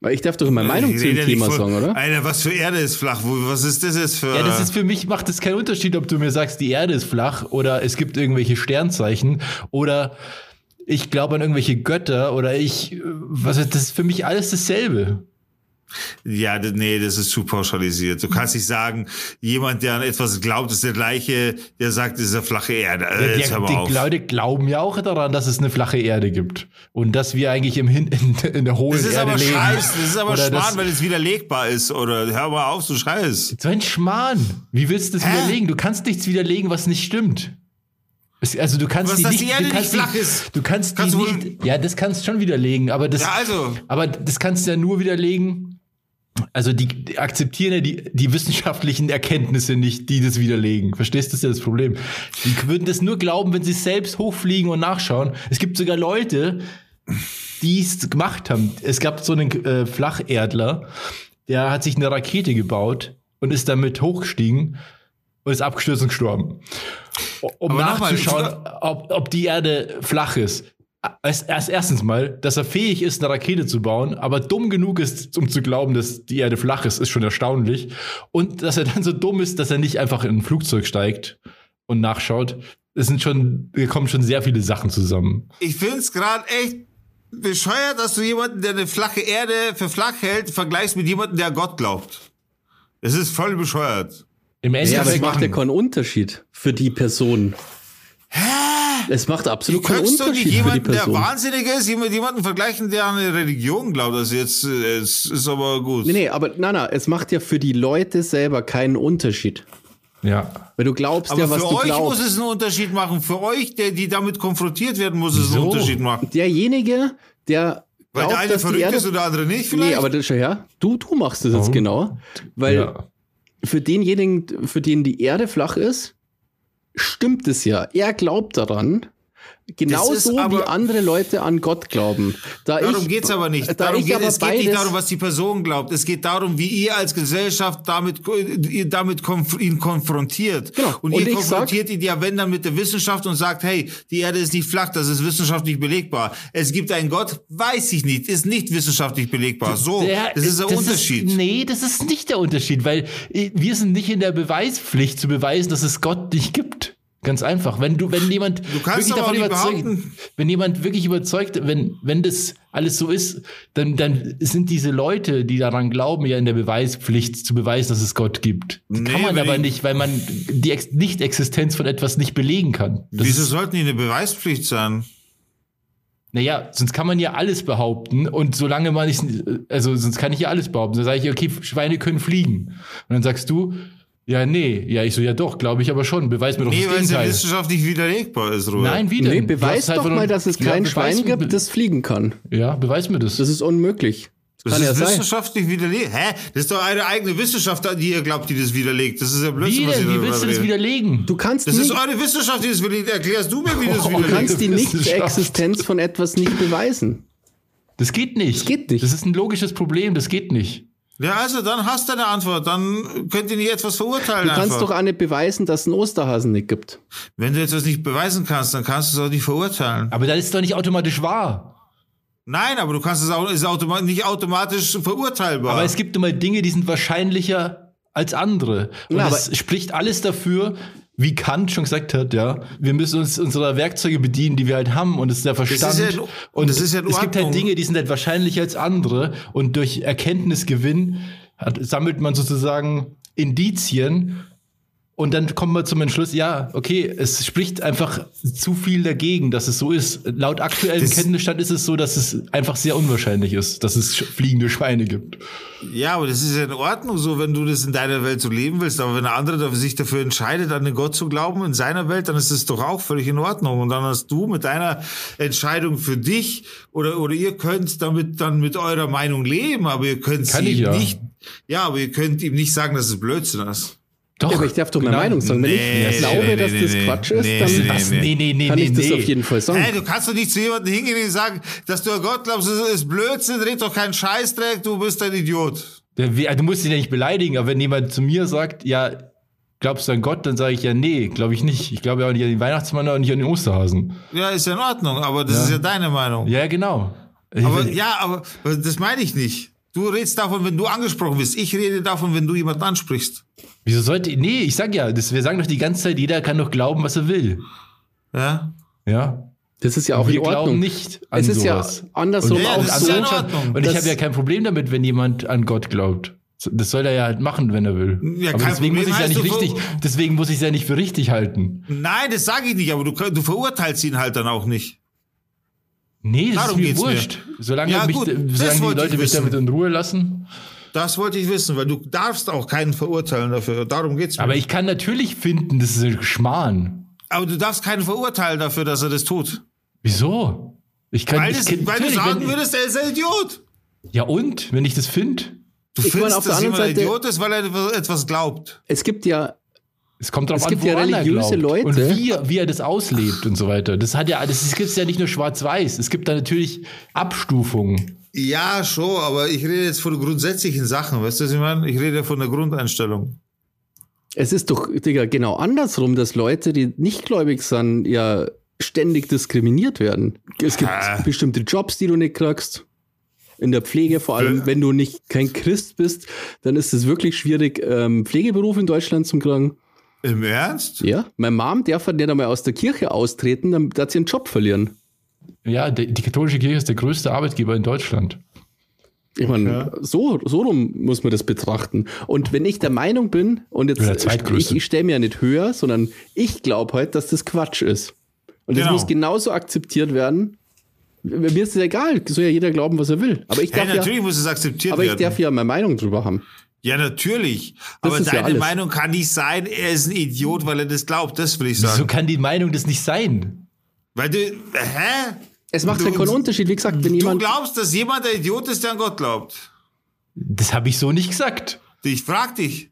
Weil ich darf doch immer Meinung zu dem Thema sagen, oder? Alter, was für Erde ist flach? Was ist das jetzt für... Ja, das ist für mich, macht es keinen Unterschied, ob du mir sagst, die Erde ist flach oder es gibt irgendwelche Sternzeichen oder ich glaube an irgendwelche Götter oder ich, äh, was, das ist für mich alles dasselbe. Ja, nee, das ist zu pauschalisiert. Du kannst nicht sagen, jemand, der an etwas glaubt, ist der gleiche, der sagt, es ist eine flache Erde. Ja, Äh, die, mal die auf. Leute glauben ja auch daran, dass es eine flache Erde gibt und dass wir eigentlich im Hin in, in der ist Erde aber leben. scheiß, das ist aber Oder Schmarrn, weil es widerlegbar ist. Oder hör mal auf, du scheiß. So ein Schmarrn. Wie willst du das Hä? widerlegen? Du kannst nichts widerlegen, was nicht stimmt. Also du kannst Was, die nicht, die Erde du kannst nicht flach die, ist? Du kannst, Kannst die du nicht. Ja, das kannst du schon widerlegen, aber das. Ja, also. Aber das kannst du ja nur widerlegen. Also die, die akzeptieren ja die, die wissenschaftlichen Erkenntnisse nicht, die das widerlegen. Verstehst du, das ja das Problem. Die würden das nur glauben, wenn sie selbst hochfliegen und nachschauen. Es gibt sogar Leute, die es gemacht haben. Es gab so einen äh, Flacherdler, der hat sich eine Rakete gebaut und ist damit hochgestiegen und ist abgestürzt und gestorben. Um Aber nachzuschauen, ob, ob die Erde flach ist. Als, erst erstens mal, dass er fähig ist, eine Rakete zu bauen, aber dumm genug ist, um zu glauben, dass die Erde flach ist, ist schon erstaunlich. Und dass er dann so dumm ist, dass er nicht einfach in ein Flugzeug steigt und nachschaut. Es sind schon, hier kommen schon sehr viele Sachen zusammen. Ich find's gerade echt bescheuert, dass du jemanden, der eine flache Erde für flach hält, vergleichst mit jemandem, der Gott glaubt. Es ist voll bescheuert. Im Ja, aber es Endeffekt macht ja keinen Unterschied für die Person. Es macht Du absolut keinen kannst doch nicht Unterschied für die jemanden, der Person. wahnsinnig ist, mit jemandem vergleichen, der an eine Religion glaubt. Also jetzt, äh, es ist aber gut. Nee, nee, aber na, na, es macht ja für die Leute selber keinen Unterschied. ja. Weil du glaubst Aber ja, was für du euch glaubst. muss es einen Unterschied machen. Für euch, der, die damit konfrontiert werden, muss es einen Wieso? Unterschied machen. Derjenige, der Weil glaubt, der eine verrückt Erde... ist und der andere nicht vielleicht? Nee, aber das, schau her, du, du machst das jetzt Oh. genau. Weil ja. für denjenigen, für den die Erde flach ist, stimmt es ja. Er glaubt daran. Genauso wie andere Leute an Gott glauben. Da Darum ich, geht's aber nicht. Da Darum geht, aber es geht nicht darum, was die Person glaubt. Es geht darum, wie ihr als Gesellschaft damit, damit konf ihn konfrontiert. Genau. Und, Und ihr konfrontiert ihn ja, wenn dann mit der Wissenschaft und sagt, hey, die Erde ist nicht flach, das ist wissenschaftlich belegbar. Es gibt einen Gott, weiß ich nicht, ist nicht wissenschaftlich belegbar. So, Der- das ist der Unterschied. nee, das ist nicht der Unterschied, weil äh, wir sind nicht in der Beweispflicht zu beweisen, dass es Gott nicht gibt. Ganz einfach. Wenn du, wenn jemand Du kannst aber auch nicht behaupten- wenn jemand wirklich überzeugt, wenn, wenn das alles so ist, dann, dann sind diese Leute, die daran glauben, ja in der Beweispflicht zu beweisen, dass es Gott gibt. Nee, kann man aber ich- nicht, weil man die Ex Nicht-Existenz von etwas nicht belegen kann. Das Wieso ist- sollten die eine Beweispflicht sein? Naja, sonst kann man ja alles behaupten und solange man nicht, also sonst kann ich ja alles behaupten. Dann sage ich, okay, Schweine können fliegen. Und dann sagst du, ja, nee, ja, ich so, ja doch, glaube ich aber schon. Beweis mir doch Nee, das weil es ja Gegenteil. wissenschaftlich widerlegbar ist, Robert. Nein, wie denn? Nee, Du beweis doch nur- mal, dass es Ja, kein beweis Schwein gibt, das fliegen kann. Ja, beweis mir das. Das ist unmöglich. Das Kann ist ja sein. wissenschaftlich widerlegt. Hä? Das ist doch eine eigene Wissenschaft, an die ihr glaubt, die das widerlegt. Das ist ja Blödsinn, Wie was ihr denn? Wie willst du das widerlegen? Du kannst Das ist nicht, eure Wissenschaft, die das widerlegt. Erklärst du mir, wie das Oh, du widerlegt. kannst die. Nicht-Existenz von etwas nicht beweisen. Das geht nicht. Das geht nicht. Das ist ein logisches Problem, das geht nicht. Ja, also dann hast du eine Antwort. Dann könnt ihr nicht etwas verurteilen. Du kannst einfach. doch auch nicht beweisen, dass es einen Osterhasen nicht gibt. Wenn du etwas nicht beweisen kannst, dann kannst du es auch nicht verurteilen. Aber das ist doch nicht automatisch wahr. Nein, aber du kannst es auch ist automa nicht automatisch verurteilbar. Aber es gibt immer Dinge, die sind wahrscheinlicher als andere. Und Ja, es spricht alles dafür, wie Kant schon gesagt hat, ja, wir müssen uns unserer Werkzeuge bedienen, die wir halt haben, und es ist der Verstand. ist ja und ist ja es gibt halt. Dinge, die sind halt wahrscheinlicher als andere. Und durch Erkenntnisgewinn hat, sammelt man sozusagen Indizien. Und dann kommt man zum Entschluss, ja, okay, es spricht einfach zu viel dagegen, dass es so ist. Laut aktuellem Das- Kenntnisstand ist es so, dass es einfach sehr unwahrscheinlich ist, dass es fliegende Schweine gibt. ja, aber das ist ja in Ordnung so, wenn du das in deiner Welt so leben willst. Aber wenn ein anderer sich dafür entscheidet, an den Gott zu glauben in seiner Welt, dann ist das doch auch völlig in Ordnung. Und dann hast du mit deiner Entscheidung für dich oder, oder ihr könnt damit dann mit eurer Meinung leben, aber ihr könnt sie ja. nicht, ja, aber ihr könnt ihm nicht sagen, dass es Blödsinn ist. Doch, Ja, aber ich darf doch meine genau. Meinung sagen. Wenn Nee, ich glaube, nee, dass nee, das nee, Quatsch ist, nee, dann nee, Was? Kann nee, ich das auf jeden Fall sagen. Hey, du kannst doch nicht zu jemandem hingehen und sagen, dass du an Gott glaubst, das ist Blödsinn, red doch keinen Scheißdreck, du bist ein Idiot. Du musst ihn ja nicht beleidigen, aber wenn jemand zu mir sagt, ja, glaubst du an Gott, dann sage ich ja, nee, glaube ich nicht. Ich glaube ja auch nicht an den Weihnachtsmann und nicht an den Osterhasen. Ja, ist ja in Ordnung, aber das Ja. ist ja deine Meinung. Ja, genau. Aber ja, aber das meine ich nicht. Du redest davon, wenn du angesprochen wirst. Ich rede davon, wenn du jemanden ansprichst. Wieso sollte, nee, ich sag ja, das, wir sagen doch die ganze Zeit, jeder kann doch glauben, was er will. Ja? Ja. Das ist ja auch wir in Ordnung. glauben nicht an es ist sowas. ja andersrum Und, Ja, auch das ist so. ja und ich habe ja kein Problem damit, wenn jemand an Gott glaubt. Das soll er ja halt machen, wenn er will. Ja, aber deswegen muss ich ja nicht richtig, deswegen muss ich es ja nicht für richtig halten. Nein, das sage ich nicht, aber du, du verurteilst ihn halt dann auch nicht. Nee, das Darum ist mir geht's mir. wurscht. Solange, Ja, mich, gut, solange die Leute mich damit in Ruhe lassen. Das wollte ich wissen, weil du darfst auch keinen verurteilen dafür. Darum geht's mir. Aber ich kann natürlich finden, das ist ein Schmarrn. aber du darfst keinen verurteilen dafür, dass er das tut. Wieso? Ich kann, Weil, ich das, kann- weil du sagen wenn, würdest, er ist ein Idiot. Ja und? Wenn ich das finde? Du Ich meine, findest, auf der dass anderen jemand ein Seite- Idiot ist, weil er etwas glaubt. Es gibt ja, Es kommt drauf Es an, gibt ja er religiöse glaubt. Leute. Und wie, er- wie er das auslebt und so weiter. Das hat ja, das gibt ja nicht nur schwarz-weiß. Es gibt da natürlich Abstufungen. Ja, schon, aber ich rede jetzt von grundsätzlichen Sachen. Weißt du, was ich meine? Ich rede von der Grundeinstellung. es ist doch, Digga, genau andersrum, dass Leute, die nicht gläubig sind, ja ständig diskriminiert werden. Es gibt Ah. bestimmte Jobs, die du nicht kriegst. In der Pflege, vor allem, wenn du nicht kein Christ bist, dann ist es wirklich schwierig, ähm, Pflegeberuf in Deutschland zu kriegen. Im Ernst? Ja, meine Mom darf halt nicht einmal aus der Kirche austreten, dann darf sie einen Job verlieren. Ja, die, die katholische Kirche ist der größte Arbeitgeber in Deutschland. Ich meine, Ja. so, so rum muss man das betrachten. Und wenn ich der Meinung bin, und jetzt, ich, ich stelle mir ja nicht höher, sondern ich glaube halt, dass das Quatsch ist. Und das Genau. muss genauso akzeptiert werden. Mir ist es egal, soll ja jeder glauben, was er will. Aber ich Hey, darf, natürlich ja, muss es akzeptiert aber ich werden. darf ja meine Meinung drüber haben. Ja, natürlich. Aber ist ja deine alles. Meinung kann nicht sein, er ist ein Idiot, weil er das glaubt. Das will ich Wieso sagen. kann die Meinung das nicht sein? Weil du, hä? Es macht ja Du- keinen Unterschied. Wie gesagt, wenn Du jemand. glaubst, dass jemand ein Idiot ist, der an Gott glaubt. Das habe ich so nicht gesagt. Ich frag dich.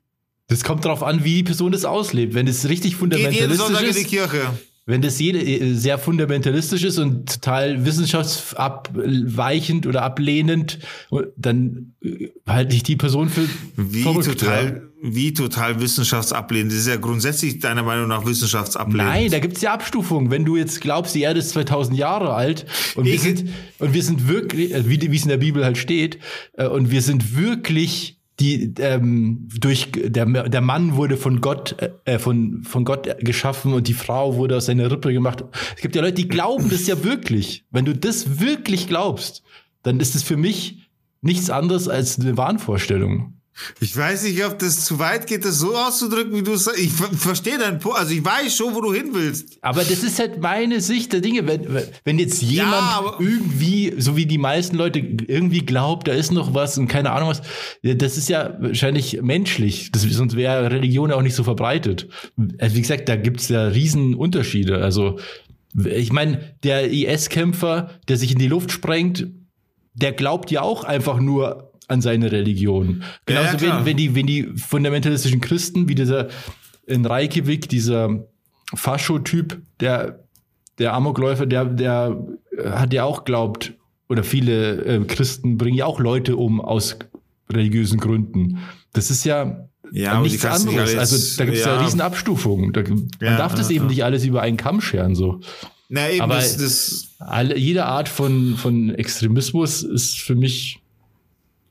Das kommt darauf an, wie die Person das auslebt. Wenn es richtig Geht jeden fundamentalistisch Sonntag in die ist, Kirche. Wenn das jede, äh, sehr fundamentalistisch ist und total wissenschaftsabweichend oder ablehnend, dann äh, halte ich die Person für Wie verrückt. Total, wie total wissenschaftsablehnend. Das ist ja grundsätzlich deiner Meinung nach wissenschaftsablehnend. Nein, da gibt's ja Abstufungen. Wenn du jetzt glaubst, die Erde ist 2000 Jahre alt und wir sind, und wir sind wirklich, äh, wie wie es in der Bibel halt steht, und wir sind wirklich die ähm, durch der der Mann wurde von Gott äh, von von Gott geschaffen und die Frau wurde aus seiner Rippe gemacht. Es gibt ja Leute, die glauben das ja wirklich. Wenn du das wirklich glaubst, dann ist es für mich nichts anderes als eine Wahnvorstellung. Ich weiß nicht, ob das zu weit geht, das so auszudrücken, wie du es sagst. Ich ver verstehe deinen Punkt. Also ich weiß schon, wo du hin willst. Aber das ist halt meine Sicht der Dinge. Wenn, wenn jetzt jemand aber- irgendwie, so wie die meisten Leute irgendwie glaubt, da ist noch was und keine Ahnung was, ja, das ist ja wahrscheinlich menschlich. Das, sonst wäre Religion ja auch nicht so verbreitet. Also wie gesagt, da gibt's ja riesen Unterschiede. Also ich meine, der IS-Kämpfer, der sich in die Luft sprengt, der glaubt ja auch einfach nur an seine Religion. Ja, ja, Genauso klar. wenn, wenn, die, wenn die fundamentalistischen Christen, wie dieser in Reykjavik, dieser Fascho-Typ, der, der Amokläufer, der, der äh, hat ja auch glaubt, oder viele äh, Christen bringen ja auch Leute um aus religiösen Gründen. Das ist ja, Ja, nichts nicht anderes. alles- also da gibt es ja, ja. riesen Abstufungen. Da, man Ja, darf das ja, eben ja. nicht alles über einen Kamm scheren. So. Na eben, Aber- das, das, Alle, jede Art von, von Extremismus ist für mich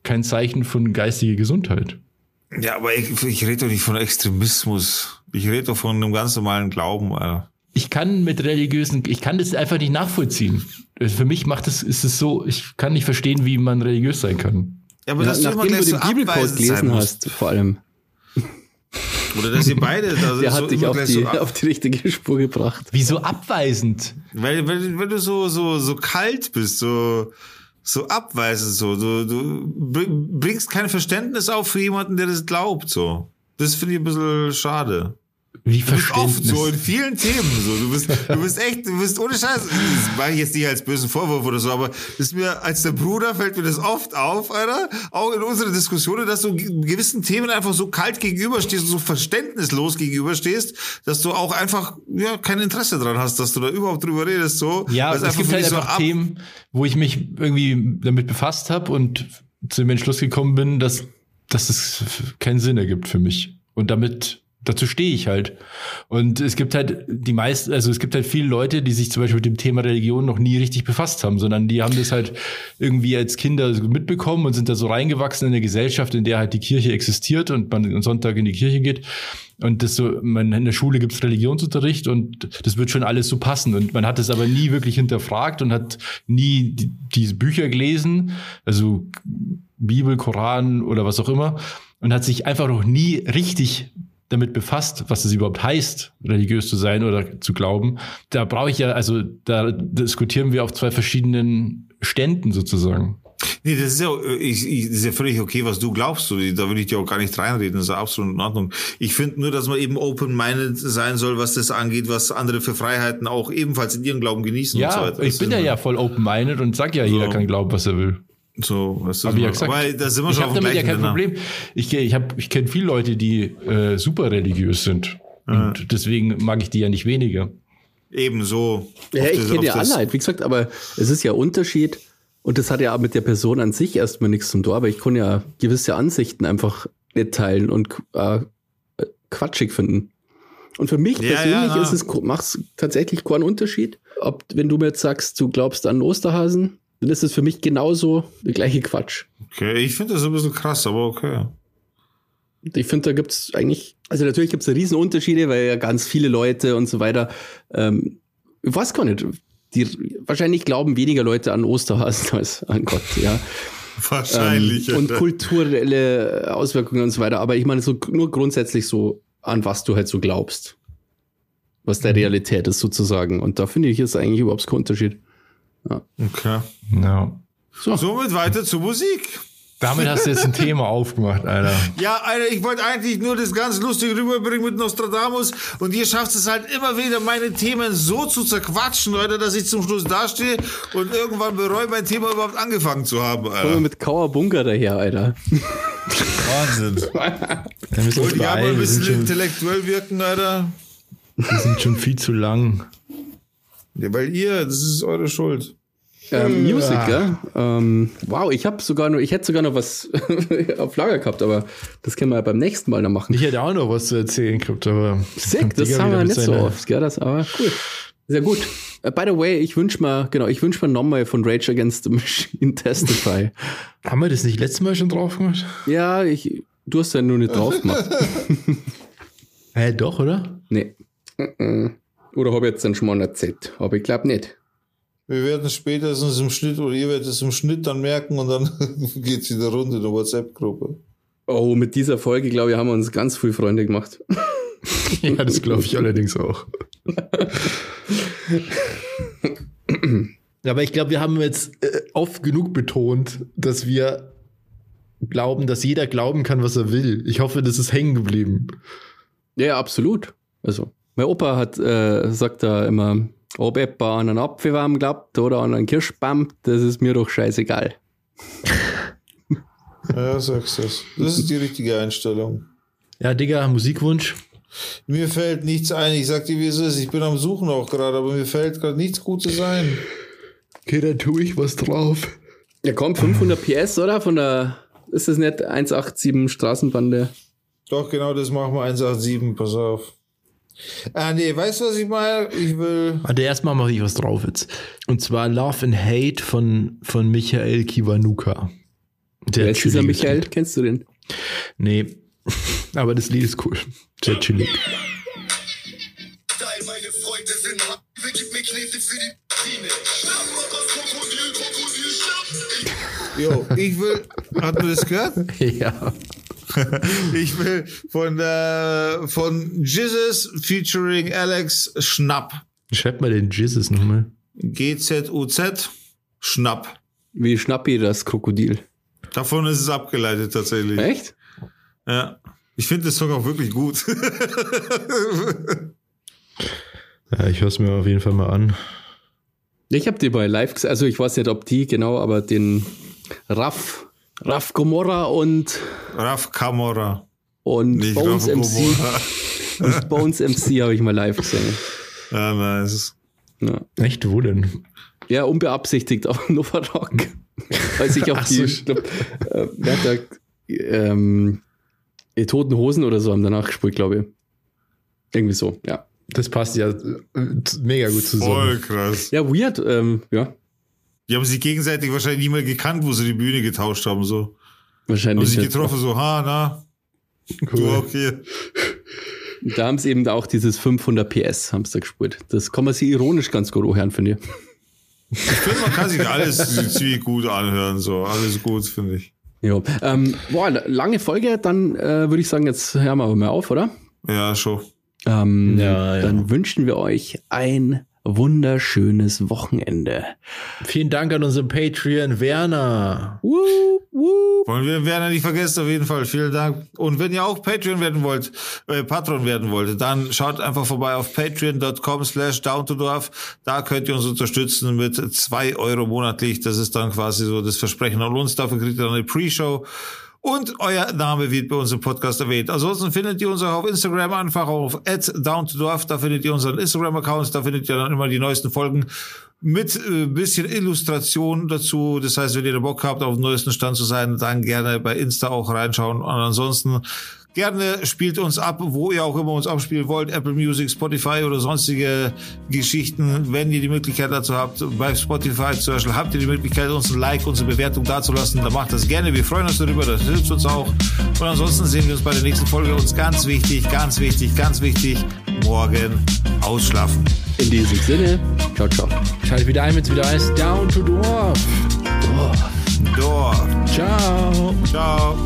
kein Zeichen von geistiger Gesundheit. ja, aber ich, ich rede doch nicht von Extremismus. Ich rede doch von einem ganz normalen Glauben, Alter. Ich kann mit religiösen, ich kann das einfach nicht nachvollziehen. Für mich macht es, ist es so, ich kann nicht verstehen, wie man religiös sein kann. Ja, aber dass du immer Nachdem du gleich den so Bibelcode gelesen hast, vor allem. Oder dass ihr beide da *laughs* Der so hat dich auf die, so *laughs* auf die richtige Spur gebracht. Wieso abweisend? Weil, weil, weil du so, so, so kalt bist, so, so abweisend, so. Du, du bring- bringst kein Verständnis auf für jemanden, der das glaubt, so. Das finde ich ein bisschen schade. Wie Du bist oft so in vielen Themen so. Du bist, du bist echt, du bist ohne Scheiß. Das mache ich jetzt nicht als bösen Vorwurf oder so, aber ist mir als der Bruder fällt mir das oft auf, Alter. Auch in unseren Diskussionen, dass du gewissen Themen einfach so kalt gegenüberstehst und so verständnislos gegenüberstehst, dass du auch einfach ja kein Interesse dran hast, dass du da überhaupt drüber redest. So, Ja, es einfach gibt halt so einfach ab- Themen, wo ich mich irgendwie damit befasst habe und zu dem Entschluss gekommen bin, dass, dass es keinen Sinn ergibt für mich. Und damit, dazu stehe ich halt. Und es gibt halt die meisten, also es gibt halt viele Leute, die sich zum Beispiel mit dem Thema Religion noch nie richtig befasst haben, sondern die haben das halt irgendwie als Kinder mitbekommen und sind da so reingewachsen in eine Gesellschaft, in der halt die Kirche existiert und man am Sonntag in die Kirche geht. Und das so, man, in der Schule gibt's Religionsunterricht und das wird schon alles so passen. Und man hat es aber nie wirklich hinterfragt und hat nie die, diese Bücher gelesen, also Bibel, Koran oder was auch immer, und hat sich einfach noch nie richtig damit befasst, was es überhaupt heißt, religiös zu sein oder zu glauben. Da brauche ich ja, also da diskutieren wir auf zwei verschiedenen Ständen sozusagen. Nee, das ist ja, ich, ich, das ist ja völlig okay, was du glaubst. Da will ich dir auch gar nicht reinreden. Das ist ja absolut in Ordnung. Ich finde nur, dass man eben open-minded sein soll, was das angeht, was andere für Freiheiten auch ebenfalls in ihrem Glauben genießen und so Ja, weiter. ich bin ja ja voll open-minded und sag ja, jeder So. kann glauben, was er will. So, weißt du, ich ja gesagt. aber da sind wir ich schon auf habe dem damit ja kein Nenner. Problem. Ich, ich, hab, ich kenne viele Leute, die äh, super religiös sind. Und deswegen mag ich die ja nicht weniger. Ebenso. Ja, ich kenne ja alle halt, wie gesagt, aber es ist ja Unterschied und das hat ja auch mit der Person an sich erstmal nichts zum Tor, aber ich kann ja gewisse Ansichten einfach nicht teilen und äh, quatschig finden. Und für mich Ja, persönlich ja, ist es macht's tatsächlich keinen Unterschied, ob wenn du mir jetzt sagst, du glaubst an Osterhasen, dann ist es für mich genauso der gleiche Quatsch. Okay, ich finde das ein bisschen krass, aber okay. Ich finde, da gibt's eigentlich, also natürlich gibt's da riesen Unterschiede, weil ja ganz viele Leute und so weiter, ähm, ich weiß gar nicht, die, wahrscheinlich glauben weniger Leute an Osterhasen *laughs* als an Gott, ja. Wahrscheinlich. Ähm, und kulturelle Auswirkungen und so weiter. Aber ich meine, so nur grundsätzlich so, an was du halt so glaubst. Was Mhm. der Realität ist sozusagen. Und da finde ich, ist eigentlich überhaupt kein Unterschied. Okay. Ja. So. Somit weiter zur Musik. Damit hast du jetzt ein Thema *laughs* aufgemacht, Alter. Ja, Alter, ich wollte eigentlich nur das ganz lustig rüberbringen mit Nostradamus und ihr schafft es halt immer wieder, meine Themen so zu zerquatschen, Leute, dass ich zum Schluss dastehe und irgendwann bereue, mein Thema überhaupt angefangen zu haben, Kommen wir Alter. mit Kauerbunker daher, Alter. Wahnsinn. *laughs* Wir ich auch mal ein. Wir bisschen intellektuell wirken, Alter. wir sind schon viel zu lang. Ja, weil ihr, das ist eure Schuld. Ähm, Music, ja. Ähm, wow, ich habe sogar noch, ich hätte sogar noch was *laughs* auf Lager gehabt, aber das können wir ja beim nächsten Mal noch machen. Ich hätte auch noch was zu erzählen gehabt, aber. Sick, das haben wir nicht so oft, gell, das, aber cool. Sehr gut. Äh, by the way, ich wünsche mir, genau, ich wünsche mir nochmal von Rage Against the Machine *laughs* Testify. Haben wir das nicht letztes Mal schon drauf gemacht? ja, ich, du hast ja nur nicht drauf gemacht. *laughs* Hä, doch, oder? nee. Mhm. Oder habe ich jetzt dann schon mal erzählt? Aber ich glaube nicht. Wir werden spätestens im Schnitt, oder ihr werdet es im Schnitt dann merken und dann *laughs* geht's wieder runter in der WhatsApp-Gruppe. Oh, mit dieser Folge, glaube ich, haben wir uns ganz viel Freunde gemacht. *laughs* Ja, das glaube ich allerdings auch. *laughs* Aber ich glaube, wir haben jetzt äh, oft genug betont, dass wir glauben, dass jeder glauben kann, was er will. Ich hoffe, das ist hängen geblieben. Ja, ja, absolut. Also, mein Opa hat, äh, sagt da immer, ob etwa an einen Apfelbaum glaubt oder an einen Kirschbaum, das ist mir doch scheißegal. *laughs* Ja, sagst du das. Das ist die richtige Einstellung. Ja, Digga, Musikwunsch. Mir fällt nichts ein. Ich sag dir, wie es ist. Ich bin am Suchen auch gerade, aber mir fällt gerade nichts Gutes ein. Okay, dann tue ich was drauf. Ja, komm, 500 PS, oder? Von der, ist das nicht 187 Straßenbande? Doch, genau das machen wir 187. Pass auf. Ah, nee, weißt du, was ich mal? Ich will. Warte, erstmal mache ich was drauf jetzt. Und zwar Love and Hate von, von Michael Kiwanuka. Wer ist dieser Michael? Lied. Kennst du den? Nee. *laughs* Aber das Lied ist cool. Sehr chillig. Teil meine Freunde sind hart. Gib mir Knete für die Biene. Schnapp mal das Krokodil, Krokodil, schnapp. Jo, ich will. Hat man das gehört? *laughs* ja. *laughs* Ich will von, äh, von Jesus featuring Alex Schnapp. Schreib mal den Jesus nochmal. G-Z-U-Z. Schnapp. Wie Schnappi, das Krokodil. Davon ist es abgeleitet tatsächlich. Echt? Ja. Ich finde das Song auch wirklich gut. *laughs* Ja, ich höre es mir auf jeden Fall mal an. Ich habe die bei live also ich weiß nicht, ob die genau, aber den Raff, Raff Gomorra und, Raf Kamora. und Nicht Bones Raf MC. Gomorra. Und *laughs* Bones MC habe ich mal live gesehen. Ja, nice. Ja, Echt, wo denn? ja unbeabsichtigt auf *laughs* Nova Rock. Weil sich auf Ach die, so. ich glaub, äh, wer hat da, ähm, die Toten Hosen oder so haben danach gespielt, glaube ich. Irgendwie so, ja. Das passt ja äh, mega gut zusammen. Voll krass. Ja, weird, ähm, ja. Die haben sich gegenseitig wahrscheinlich nie mehr gekannt, wo sie die Bühne getauscht haben. So. Haben Wahrscheinlich. sich nicht. getroffen, so, ha, na, du Cool. auch hier. *laughs* Da haben sie eben auch dieses 500 PS, haben sie da gespielt. Das kann man sich ironisch ganz gut anhören, finde ich. Ich finde, man kann sich alles ziemlich gut anhören, so. Alles gut, finde ich. Ja. Ähm, boah, lange Folge, dann äh, würde ich sagen, jetzt hören wir aber mal auf, oder? Ja, schon. Ähm, Ja, ja. Dann wünschen wir euch ein wunderschönes Wochenende. Vielen Dank an unseren Patreon Werner. Woo, woo. Wollen wir Werner nicht vergessen, auf jeden Fall. Vielen Dank. Und wenn ihr auch Patreon werden wollt, äh, Patron werden wollt, dann schaut einfach vorbei auf patreon.com slash down to dorf. Da könnt ihr uns unterstützen mit zwei Euro monatlich. Das ist dann quasi so das Versprechen an uns. Dafür kriegt ihr dann eine Pre-Show. Und euer Name wird bei uns im Podcast erwähnt. Ansonsten findet ihr uns auch auf Instagram einfach auf down to dorf. Da findet ihr unseren Instagram-Account. Da findet ihr dann immer die neuesten Folgen mit äh, bisschen Illustration dazu. Das heißt, wenn ihr Bock habt, auf dem neuesten Stand zu sein, dann gerne bei Insta auch reinschauen. Und ansonsten gerne spielt uns ab, wo ihr auch immer uns abspielen wollt. Apple Music, Spotify oder sonstige Geschichten. Wenn ihr die Möglichkeit dazu habt, bei Spotify zum Beispiel, habt ihr die Möglichkeit, uns ein Like, unsere Bewertung dazulassen, dann macht das gerne. Wir freuen uns darüber. Das hilft uns auch. Und ansonsten sehen wir uns bei der nächsten Folge. Uns ganz wichtig, ganz wichtig, ganz wichtig, morgen ausschlafen. In diesem Sinne, ciao, ciao. Schaltet wieder ein, wenn es wieder heißt Down to Dorf. Dorf. Ciao. Ciao.